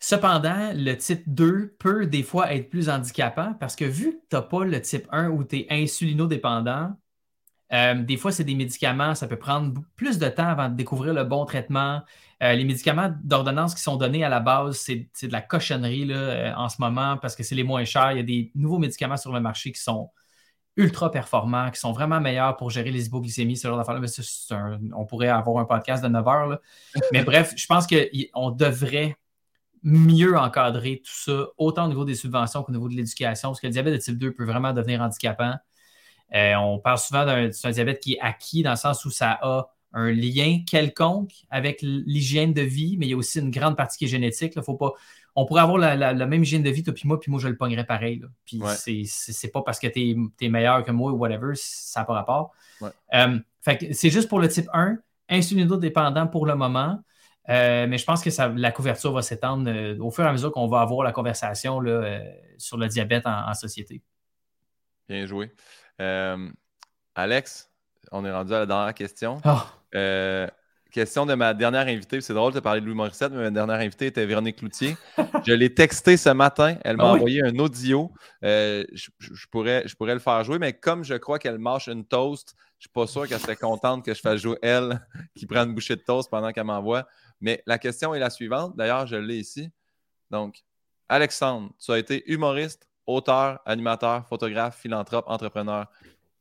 Cependant, le type 2 peut des fois être plus handicapant parce que vu que tu n'as pas le type 1 où tu es insulinodépendant, euh, des fois, c'est des médicaments, ça peut prendre plus de temps avant de découvrir le bon traitement. Euh, les médicaments d'ordonnance qui sont donnés à la base, c'est de la cochonnerie là, euh, en ce moment parce que c'est les moins chers. Il y a des nouveaux médicaments sur le marché qui sont ultra performants, qui sont vraiment meilleurs pour gérer les hypoglycémies, ce genre d'affaires-là. on pourrait avoir un podcast de 9 heures. Mais bref, je pense qu'on devrait mieux encadrer tout ça, autant au niveau des subventions qu'au niveau de l'éducation, parce que le diabète de type 2 peut vraiment devenir handicapant. Euh, on parle souvent d'un diabète qui est acquis dans le sens où ça a un lien quelconque avec l'hygiène de vie, mais il y a aussi une grande partie qui est génétique. Il faut pas, on pourrait avoir la, même hygiène de vie, toi puis moi, puis moi, je le pognerais pareil. Puis c'est pas parce que tu es, meilleur que moi ou whatever, ça n'a pas rapport. Euh, c'est juste pour le type 1, insulino-dépendant pour le moment. Euh, mais je pense que la couverture va s'étendre euh, au fur et à mesure qu'on va avoir la conversation sur le diabète en, société. Bien joué. Alex, on est rendu à la dernière question. Ah. Question de ma dernière invitée. C'est drôle de parler de Louis Morissette, mais ma dernière invitée était Véronique Cloutier. je l'ai texté ce matin. Elle m'a ah envoyé un audio. Euh, je, pourrais, je pourrais le faire jouer, mais comme je crois qu'elle marche une toast, je ne suis pas sûr qu'elle serait contente que je fasse jouer elle qui prend une bouchée de toast pendant qu'elle m'envoie. Mais la question est la suivante. D'ailleurs, je l'ai ici. Donc, Alexandre, tu as été humoriste, auteur, animateur, photographe, philanthrope, entrepreneur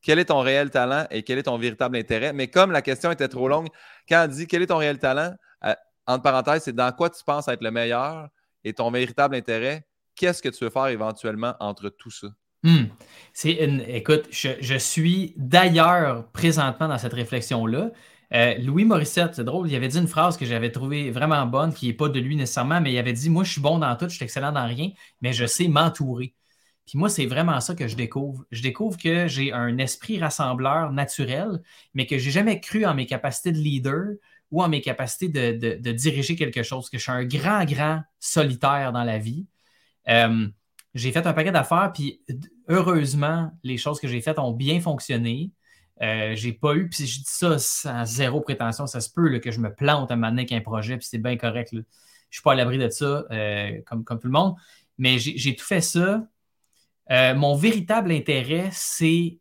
quel est ton réel talent et quel est ton véritable intérêt? Mais comme la question était trop longue, quand on dit quel est ton réel talent, euh, entre parenthèses, c'est dans quoi tu penses être le meilleur et ton véritable intérêt, qu'est-ce que tu veux faire éventuellement entre tout ça? Hmm. C'est une... Écoute, je, suis d'ailleurs présentement dans cette réflexion-là. Euh, Louis Morissette, c'est drôle, il avait dit une phrase que j'avais trouvée vraiment bonne, qui n'est pas de lui nécessairement, mais il avait dit Moi, je suis bon dans tout, je suis excellent dans rien, mais je sais m'entourer. Puis moi, c'est vraiment ça que je découvre. Je découvre que j'ai un esprit rassembleur naturel, mais que j'ai jamais cru en mes capacités de leader ou en mes capacités de, diriger quelque chose, que je suis un grand, grand solitaire dans la vie. Euh, j'ai fait un paquet d'affaires, puis heureusement, les choses que j'ai faites ont bien fonctionné. Euh, j'ai pas eu, puis je dis ça sans zéro prétention, ça se peut que je me plante à un moment donné avec un projet, puis c'est bien correct. Je Je suis pas à l'abri de ça, euh, comme, comme tout le monde. Mais j'ai tout fait ça euh, mon véritable intérêt, c'est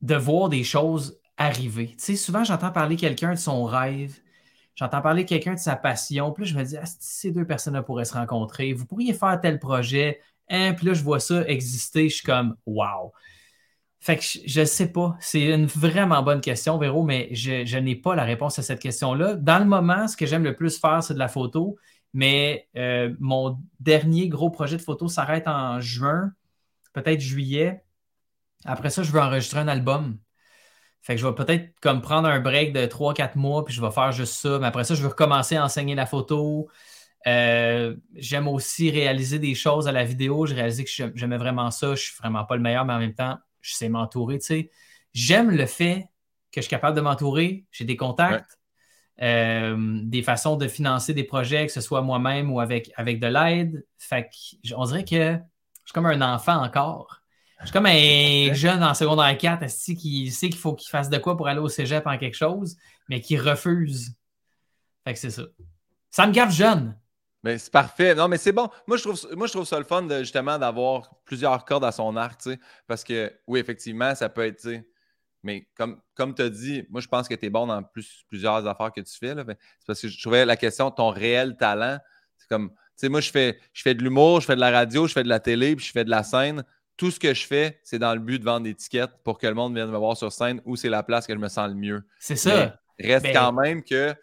de voir des choses arriver. Tu sais, souvent, j'entends parler quelqu'un de son rêve, j'entends parler quelqu'un de sa passion, puis là, je me dis, ah, ces deux personnes-là pourraient se rencontrer, vous pourriez faire tel projet, hein? puis là, je vois ça exister, je suis comme, wow. Fait que je ne sais pas. C'est une vraiment bonne question, Véro, mais je n'ai pas la réponse à cette question-là. Dans le moment, ce que j'aime le plus faire, c'est de la photo. Mais euh, mon dernier gros projet de photo s'arrête en juin, peut-être juillet. Après ça, je veux enregistrer un album. Fait que je vais peut-être comme prendre un break de 3-4 mois, puis je vais faire juste ça. Mais après ça, je veux recommencer à enseigner la photo. Euh, j'aime aussi réaliser des choses à la vidéo. J'ai réalisé que j'aimais vraiment ça. Je suis vraiment pas le meilleur, mais en même temps, je sais m'entourer. J'aime le fait que je suis capable de m'entourer. J'ai des contacts. Euh, des façons de financer des projets, que ce soit moi-même ou avec, avec de l'aide. Fait que, on dirait que je suis comme un enfant encore. Je suis comme un jeune en secondaire 4 qui sait qu'il faut qu'il fasse de quoi pour aller au cégep en quelque chose, mais qui refuse. Fait que c'est ça. Ça me gaffe jeune. Mais c'est parfait. Non, mais c'est bon. Moi je, trouve, moi, je trouve ça le fun de, justement d'avoir plusieurs cordes à son arc, tu sais. Parce que, oui, effectivement, ça peut être, tu sais. Mais comme, comme tu as dit, moi, je pense que tu es bon dans plus, plusieurs affaires que tu fais. C'est parce que je trouvais la question, ton réel talent, c'est comme, tu sais, moi, je fais, je fais de l'humour, je fais de la radio, je fais de la télé, puis je fais de la scène. Tout ce que je fais, c'est dans le but de vendre des tickets pour que le monde vienne me voir sur scène où c'est la place que je me sens le mieux. C'est ça. reste ben quand même que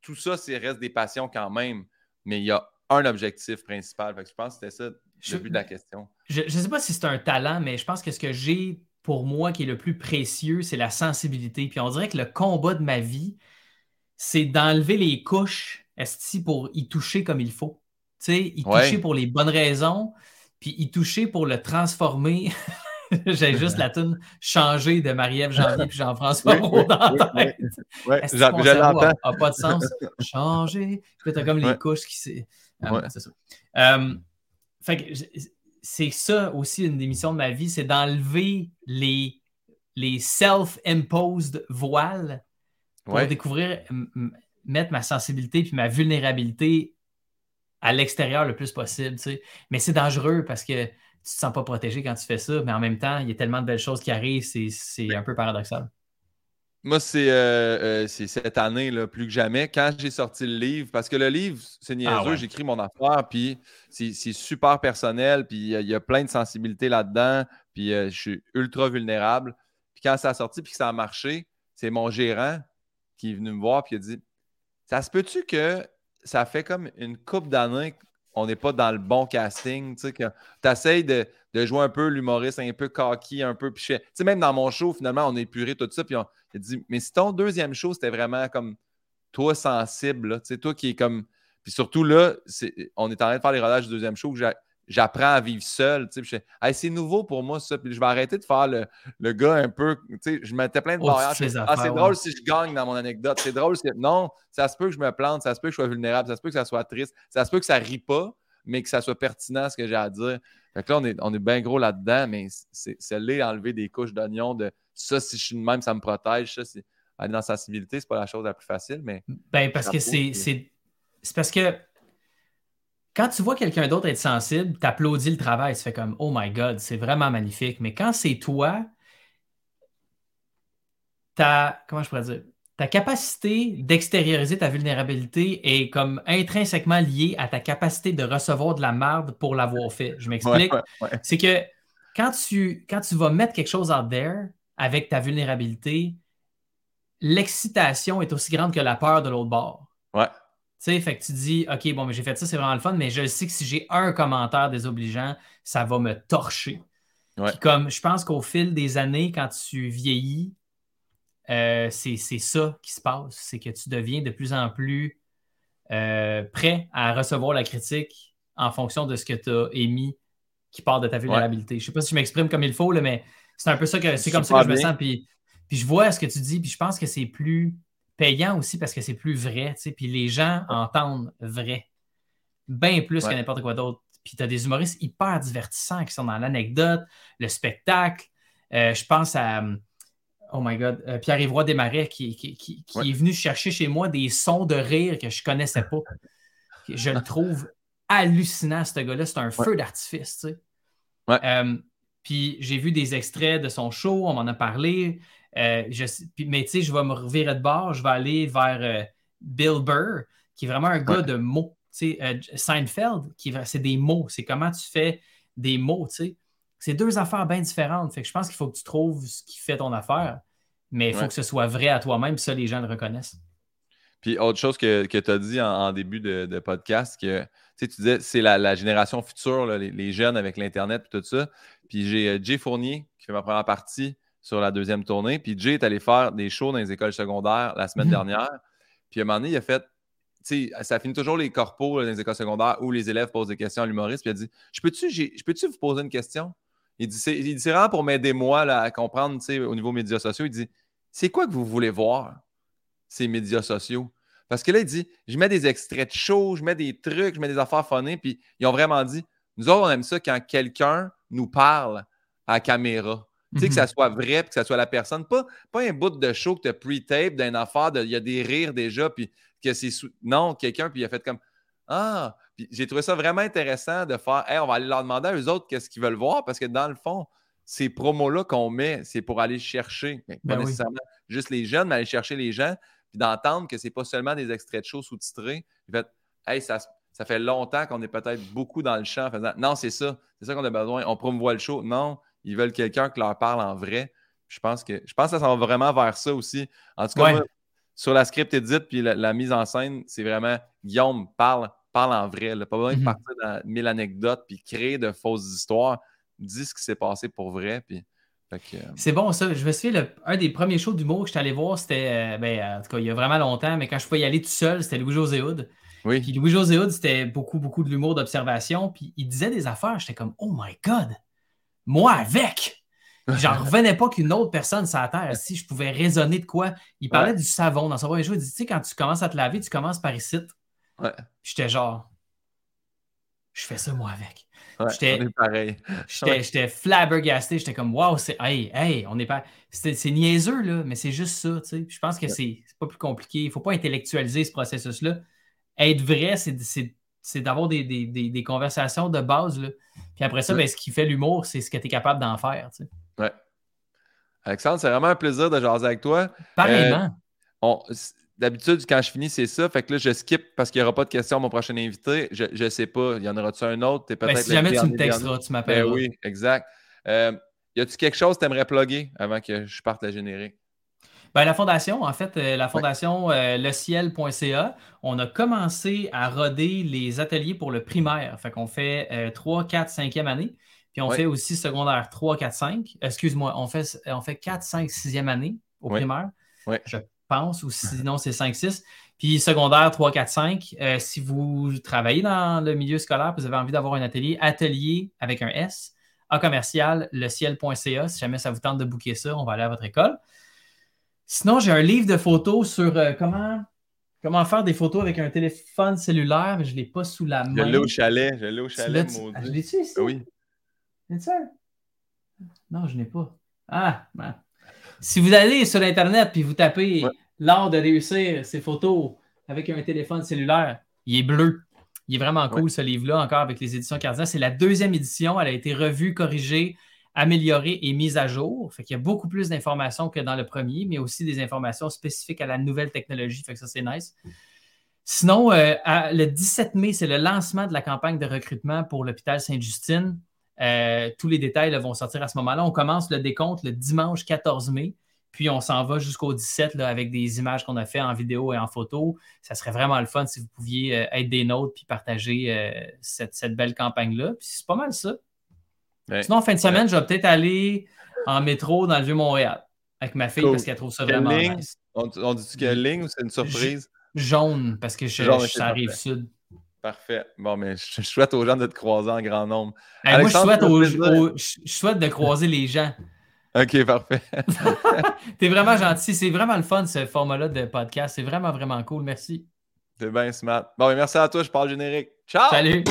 tout ça, c'est reste des passions quand même mais il y a un objectif principal. je pense que c'était ça le but de la question. Je ne sais pas si c'est un talent, mais je pense que ce que j'ai pour moi qui est le plus précieux, c'est la sensibilité. Puis on dirait que le combat de ma vie, c'est d'enlever les couches pour y toucher comme il faut. Tu sais, y toucher pour les bonnes raisons, puis y toucher pour le transformer J'ai juste la tune changée de Marie-Ève Janvier puis Jean-François oui, dans la tête. Oui, je l'entends. n'a pas de sens? Changer. Puis tu as comme les couches qui. Euh, c'est ça. Euh, fait que c'est ça aussi une des missions de ma vie, c'est d'enlever les, les self-imposed voiles pour découvrir, mettre ma sensibilité puis ma vulnérabilité à l'extérieur le plus possible. Tu sais. Mais c'est dangereux parce que tu te sens pas protégé quand tu fais ça, mais en même temps, il y a tellement de belles choses qui arrivent, c'est un peu paradoxal. Moi, c'est euh, euh, cette année, là, plus que jamais, quand j'ai sorti le livre, parce que le livre, c'est ah niaiseux, j'écris mon affaire, puis c'est super personnel, puis il y, a plein de sensibilité là-dedans, puis euh, je suis ultra vulnérable. Puis quand ça a sorti, puis que ça a marché, c'est mon gérant qui est venu me voir, puis il a dit Ça se peut-tu que ça fait comme une coupe d'années on n'est pas dans le bon casting. Tu essaies de, jouer un peu l'humoriste, un peu cocky, un peu. Tu sais, même dans mon show, finalement, on est puré tout ça. Puis on a dit, mais si ton deuxième show, c'était vraiment comme toi sensible, tu sais, toi qui est comme. Puis surtout là, on est en train de faire les rodages du deuxième show j'apprends à vivre seul. c'est nouveau pour moi, ça. Puis je vais arrêter de faire le, gars un peu. Je mettais plein de barrières. ah, c'est drôle si je gagne dans mon anecdote. C'est drôle. Si... Non, ça se peut que je me plante, ça se peut que je sois vulnérable, ça se peut que ça soit triste, ça se peut que ça rit pas, mais que ça soit pertinent ce que j'ai à dire. Fait que là, on est, on est bien gros là-dedans, mais c'est là enlever des couches d'oignon de ça, si je suis de même, ça me protège. Ça, aller dans la sensibilité, c'est pas la chose la plus facile, mais. Ben, parce que c'est. C'est parce que quand tu vois quelqu'un d'autre être sensible, tu applaudis le travail, tu fais comme Oh my God, c'est vraiment magnifique. Mais quand c'est toi, ta, comment je pourrais dire, ta capacité d'extérioriser ta vulnérabilité est comme intrinsèquement liée à ta capacité de recevoir de la merde pour l'avoir fait. Je m'explique. C'est que quand tu, quand tu vas mettre quelque chose out there avec ta vulnérabilité, l'excitation est aussi grande que la peur de l'autre bord. Ouais. Tu sais, fait que tu dis, OK, bon, mais j'ai fait ça, c'est vraiment le fun, mais je sais que si j'ai un commentaire désobligeant, ça va me torcher. comme je pense qu'au fil des années, quand tu vieillis, euh, c'est ça qui se passe. C'est que tu deviens de plus en plus euh, prêt à recevoir la critique en fonction de ce que tu as émis qui part de ta vulnérabilité. Je Je sais pas si je m'exprime comme il faut, là, mais c'est un peu ça que c'est comme ça que je me sens. Puis, puis je vois ce que tu dis, puis je pense que c'est plus payant aussi parce que c'est plus vrai, tu sais, puis les gens entendent vrai. Bien plus que n'importe quoi d'autre. Puis tu as des humoristes hyper divertissants qui sont dans l'anecdote, le spectacle. Euh, je pense à, oh my God, euh, Pierre-Yvroy Desmarais qui, qui, est venu chercher chez moi des sons de rire que je ne connaissais pas. Je le trouve hallucinant, ce gars-là. C'est un feu d'artifice, tu sais. Euh, puis j'ai vu des extraits de son show, on m'en a parlé. Euh, mais tu sais, je vais me revirer de bord, je vais aller vers euh, Bill Burr, qui est vraiment un gars de mots. Tu sais, euh, Seinfeld, c'est des mots. C'est comment tu fais des mots, tu sais. C'est deux affaires bien différentes. Fait que je pense qu'il faut que tu trouves ce qui fait ton affaire, mais il faut que ce soit vrai à toi-même, ça, les gens le reconnaissent. Puis autre chose que, tu as dit en, début de, podcast, que tu disais c'est la, génération future, les, jeunes avec l'Internet et tout ça. Puis j'ai Jay Fournier qui fait ma première partie sur la deuxième tournée. Puis Jay est allé faire des shows dans les écoles secondaires la semaine mhm. dernière. Puis à un moment donné, il a fait. Tu sais, ça finit toujours les corpos dans les écoles secondaires où les élèves posent des questions à l'humoriste. Puis il a dit Je peux-tu peux vous poser une question Il dit C'est vraiment pour m'aider moi à comprendre au niveau médias sociaux. Il dit C'est quoi que vous voulez voir ces médias sociaux. Parce que là, il dit je mets des extraits de show, je mets des trucs, je mets des affaires funnées. Puis ils ont vraiment dit nous autres, on aime ça quand quelqu'un nous parle à la caméra. Tu sais, que ça mhm. soit vrai, que ça soit la personne. Pas, pas un bout de show que tu as pre-tape d'une affaire, il y a des rires déjà, puis que c'est. Non, quelqu'un, puis il a fait comme Ah! Puis j'ai trouvé ça vraiment intéressant de faire Hey, on va aller leur demander à eux autres qu'est-ce qu'ils veulent voir, parce que dans le fond, ces promos-là qu'on met, c'est pour aller chercher, pas ben nécessairement juste les jeunes, mais aller chercher les gens, puis d'entendre que c'est pas seulement des extraits de show sous-titrés. Fait, hey, ça, ça fait longtemps qu'on est peut-être beaucoup dans le champ en faisant Non, c'est ça, c'est ça qu'on a besoin. On promouvoit le show. Non, ils veulent quelqu'un qui leur parle en vrai. Je pense que je pense que ça va vraiment vers ça aussi. En tout cas, sur la script edit puis la, mise en scène, c'est vraiment Guillaume parle, parle en vrai. Pas besoin de mhm. partir dans mille anecdotes puis créer de fausses histoires. Dis ce qui s'est passé pour vrai. Puis, euh, C'est bon, ça. Je me souviens, un des premiers shows d'humour que je suis allé voir, c'était, euh, ben, en tout cas, il y a vraiment longtemps, mais quand je pouvais y aller tout seul, c'était Louis-José Houd. Oui. Puis Louis-José Houd, c'était beaucoup, beaucoup de l'humour d'observation. Puis il disait des affaires, j'étais comme, oh my God, moi avec. J'en revenais pas qu'une autre personne sur la terre, si je pouvais raisonner de quoi. Il parlait du savon dans son premier jour. Il dit, tu sais, quand tu commences à te laver, tu commences par ici. Ouais. J'étais genre, je fais ça moi avec. j'étais pareil. J'étais flabbergasté. J'étais comme, wow, c'est, hey, hey, on est pas. C'est niaiseux, là, mais c'est juste ça, tu sais. Je pense que c'est pas plus compliqué. Il faut pas intellectualiser ce processus-là. Être vrai, c'est c'est d'avoir des, conversations de base. Là. Puis après ça, ben, ce qui fait l'humour, c'est ce que tu es capable d'en faire. Tu Ouais. Alexandre, c'est vraiment un plaisir de jaser avec toi. Pareillement. Euh, d'habitude, quand je finis, c'est ça. Fait que là, je skip parce qu'il n'y aura pas de questions à mon prochain invité. Je ne sais pas. Il y en aura-tu un autre? Ben, si jamais tu me texteras, tu m'appelles. Ben oui, exact. Euh, y a-tu quelque chose que tu aimerais plugger avant que je parte la générique? Ben, la fondation, en fait, euh, la fondation euh, leciel.ca, on a commencé à roder les ateliers pour le primaire. Fait qu'on fait 3, 4, 5e année. Puis on fait aussi secondaire 3, 4, 5. Excuse-moi, on fait, on fait 4, 5, 6e année au primaire. Je pense, ou sinon c'est 5, 6. Puis secondaire 3, 4, 5. si vous travaillez dans le milieu scolaire, vous avez envie d'avoir un atelier, atelier avec un S, à commercial, leciel.ca. Si jamais ça vous tente de booker ça, on va aller à votre école. Sinon, j'ai un livre de photos sur euh, comment, comment faire des photos avec un téléphone cellulaire, mais je ne l'ai pas sous la main. Je l'ai au chalet. Je l'ai au chalet, ah, je l'ai-tu ici? Oui. ça? Non, je n'ai pas. Ah, ben. Si vous allez sur Internet et vous tapez l'art de réussir ces photos avec un téléphone cellulaire, il est bleu. Il est vraiment cool ce livre-là, encore avec les éditions Cardinal. C'est la deuxième édition. Elle a été revue, corrigée, améliorée et mise à jour. Fait qu'il y a beaucoup plus d'informations que dans le premier, mais aussi des informations spécifiques à la nouvelle technologie. Fait que ça, c'est nice. Sinon, euh, le 17 mai, c'est le lancement de la campagne de recrutement pour l'hôpital Sainte-Justine. Euh, tous les détails vont sortir à ce moment-là. On commence le décompte le dimanche 14 mai, puis on s'en va jusqu'au 17 avec des images qu'on a fait en vidéo et en photo. Ça serait vraiment le fun si vous pouviez euh, être des nôtres puis partager cette, cette, belle campagne-là. C'est pas mal ça. Sinon, en fin de semaine, je vais peut-être aller en métro dans le Vieux-Montréal avec ma fille parce qu'elle trouve ça vraiment nice. On, on dit quelle ligne ou c'est une surprise? Jaune, parce que je, Jaune, je, ça arrive sud. Parfait. Bon, mais je, souhaite aux gens de te croiser en grand nombre. moi, je souhaite, je souhaite de croiser les gens. OK, parfait. T'es vraiment gentil. C'est vraiment le fun, ce format-là de podcast. C'est vraiment, vraiment cool. Merci. C'est bien smart. Bon, merci à toi. Je parle générique. Ciao! Salut!